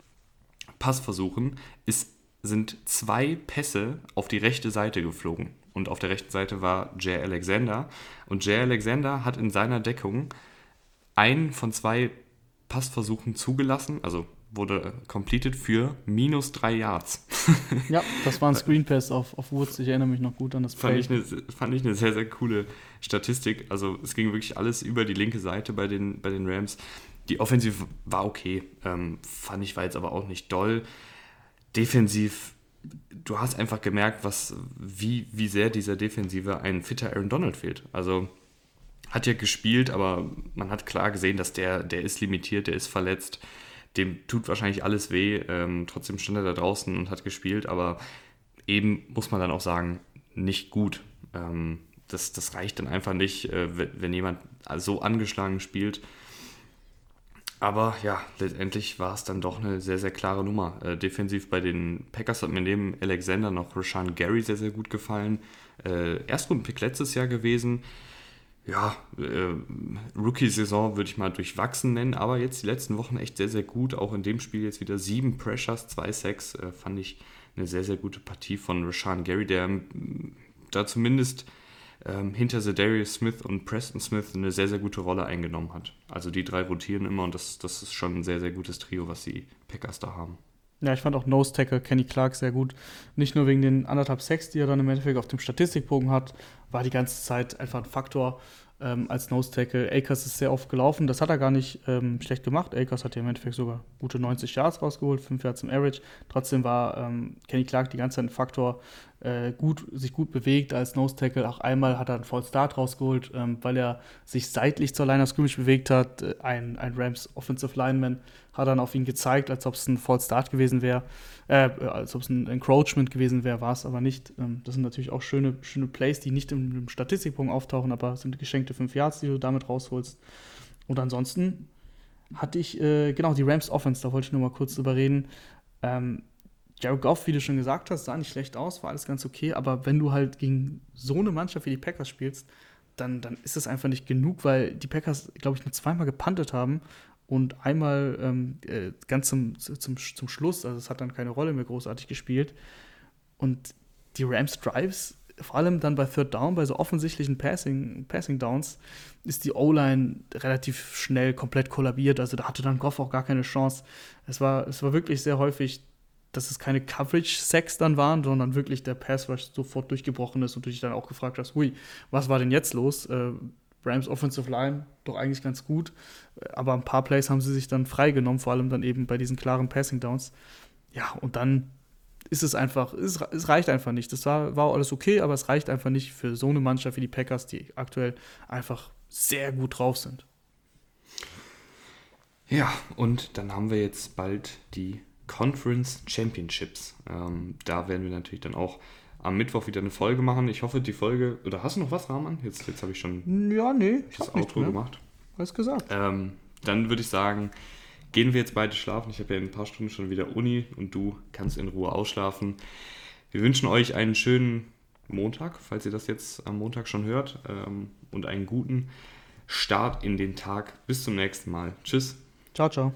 [SPEAKER 1] Passversuchen ist, sind zwei Pässe auf die rechte Seite geflogen. Und auf der rechten Seite war J. Alexander. Und J. Alexander hat in seiner Deckung einen von zwei Passversuchen zugelassen, also wurde completed für minus drei Yards.
[SPEAKER 2] ja, das war ein Screen Pass auf, auf Woods. Ich erinnere mich noch gut an das
[SPEAKER 1] Play. Fand ich, eine, fand ich eine sehr, sehr coole Statistik. Also es ging wirklich alles über die linke Seite bei den, bei den Rams. Die Offensive war okay, ähm, fand ich war jetzt aber auch nicht doll. Defensiv, du hast einfach gemerkt, was, wie, wie sehr dieser Defensive ein fitter Aaron Donald fehlt. Also hat ja gespielt, aber man hat klar gesehen, dass der, der ist limitiert, der ist verletzt dem tut wahrscheinlich alles weh. Ähm, trotzdem stand er da draußen und hat gespielt, aber eben muss man dann auch sagen, nicht gut. Ähm, das, das reicht dann einfach nicht, äh, wenn, jemand so angeschlagen spielt. Aber ja, letztendlich war es dann doch eine sehr, sehr klare Nummer. Äh, defensiv bei den Packers hat mir neben Alexander noch Rashan Gary sehr, sehr gut gefallen. Äh, Erstrunden-Pick letztes Jahr gewesen ja, äh, Rookie-Saison würde ich mal durchwachsen nennen, aber jetzt die letzten Wochen echt sehr, sehr gut. Auch in dem Spiel jetzt wieder sieben Pressures, zwei Sacks, äh, fand ich eine sehr, sehr gute Partie von Rashawn Gary, der ähm, da zumindest ähm, hinter Darius Smith und Preston Smith eine sehr, sehr gute Rolle eingenommen hat. Also die drei rotieren immer und das, das ist schon ein sehr, sehr gutes Trio, was die Packers da haben.
[SPEAKER 2] Ja, ich fand auch Nose Tackle Kenny Clark sehr gut. Nicht nur wegen den anderthalb Sacks, die er dann im Endeffekt auf dem Statistikbogen hat, war die ganze Zeit einfach ein Faktor ähm, als Nose Tackle. Akers ist sehr oft gelaufen, das hat er gar nicht ähm, schlecht gemacht. Akers hat ja im Endeffekt sogar gute 90 Yards rausgeholt, 5 Yards im Average. Trotzdem war ähm, Kenny Clark die ganze Zeit ein Faktor, äh, gut, sich gut bewegt als Nose Tackle. Auch einmal hat er einen Fall Start rausgeholt, ähm, weil er sich seitlich zur Line of Scrimmage bewegt hat. Äh, ein, ein Rams Offensive Lineman hat dann auf ihn gezeigt, als ob es ein Fall Start gewesen wäre, äh, als ob es ein Encroachment gewesen wäre, war es aber nicht. Ähm, das sind natürlich auch schöne, schöne Plays, die nicht im, im Statistikpunkt auftauchen, aber sind geschenkte 5 Yards, die du damit rausholst. Und ansonsten hatte ich, äh, genau, die Rams Offense, da wollte ich nur mal kurz drüber reden. Ähm, Jared Goff, wie du schon gesagt hast, sah nicht schlecht aus, war alles ganz okay, aber wenn du halt gegen so eine Mannschaft wie die Packers spielst, dann, dann ist es einfach nicht genug, weil die Packers, glaube ich, nur zweimal gepantet haben und einmal ähm, äh, ganz zum, zum, zum Schluss, also es hat dann keine Rolle mehr großartig gespielt. Und die Rams Drives, vor allem dann bei Third Down, bei so offensichtlichen Passing, Passing Downs, ist die O-Line relativ schnell komplett kollabiert. Also da hatte dann Goff auch gar keine Chance. Es war, es war wirklich sehr häufig dass es keine Coverage-Sacks dann waren, sondern wirklich der Pass-Rush sofort durchgebrochen ist und du dich dann auch gefragt hast, hui, was war denn jetzt los? Rams Offensive Line doch eigentlich ganz gut, aber ein paar Plays haben sie sich dann freigenommen, vor allem dann eben bei diesen klaren Passing Downs. Ja, und dann ist es einfach, es, es reicht einfach nicht. Das war, war alles okay, aber es reicht einfach nicht für so eine Mannschaft wie die Packers, die aktuell einfach sehr gut drauf sind.
[SPEAKER 1] Ja, und dann haben wir jetzt bald die Conference Championships. Ähm, da werden wir natürlich dann auch am Mittwoch wieder eine Folge machen. Ich hoffe, die Folge. Oder hast du noch was, Rahman? Jetzt, jetzt habe ich schon
[SPEAKER 2] ja, nee,
[SPEAKER 1] das Outro gemacht.
[SPEAKER 2] Alles gesagt.
[SPEAKER 1] Ähm, dann würde ich sagen, gehen wir jetzt beide schlafen. Ich habe ja in ein paar Stunden schon wieder Uni und du kannst in Ruhe ausschlafen. Wir wünschen euch einen schönen Montag, falls ihr das jetzt am Montag schon hört, ähm, und einen guten Start in den Tag. Bis zum nächsten Mal. Tschüss.
[SPEAKER 2] Ciao, ciao.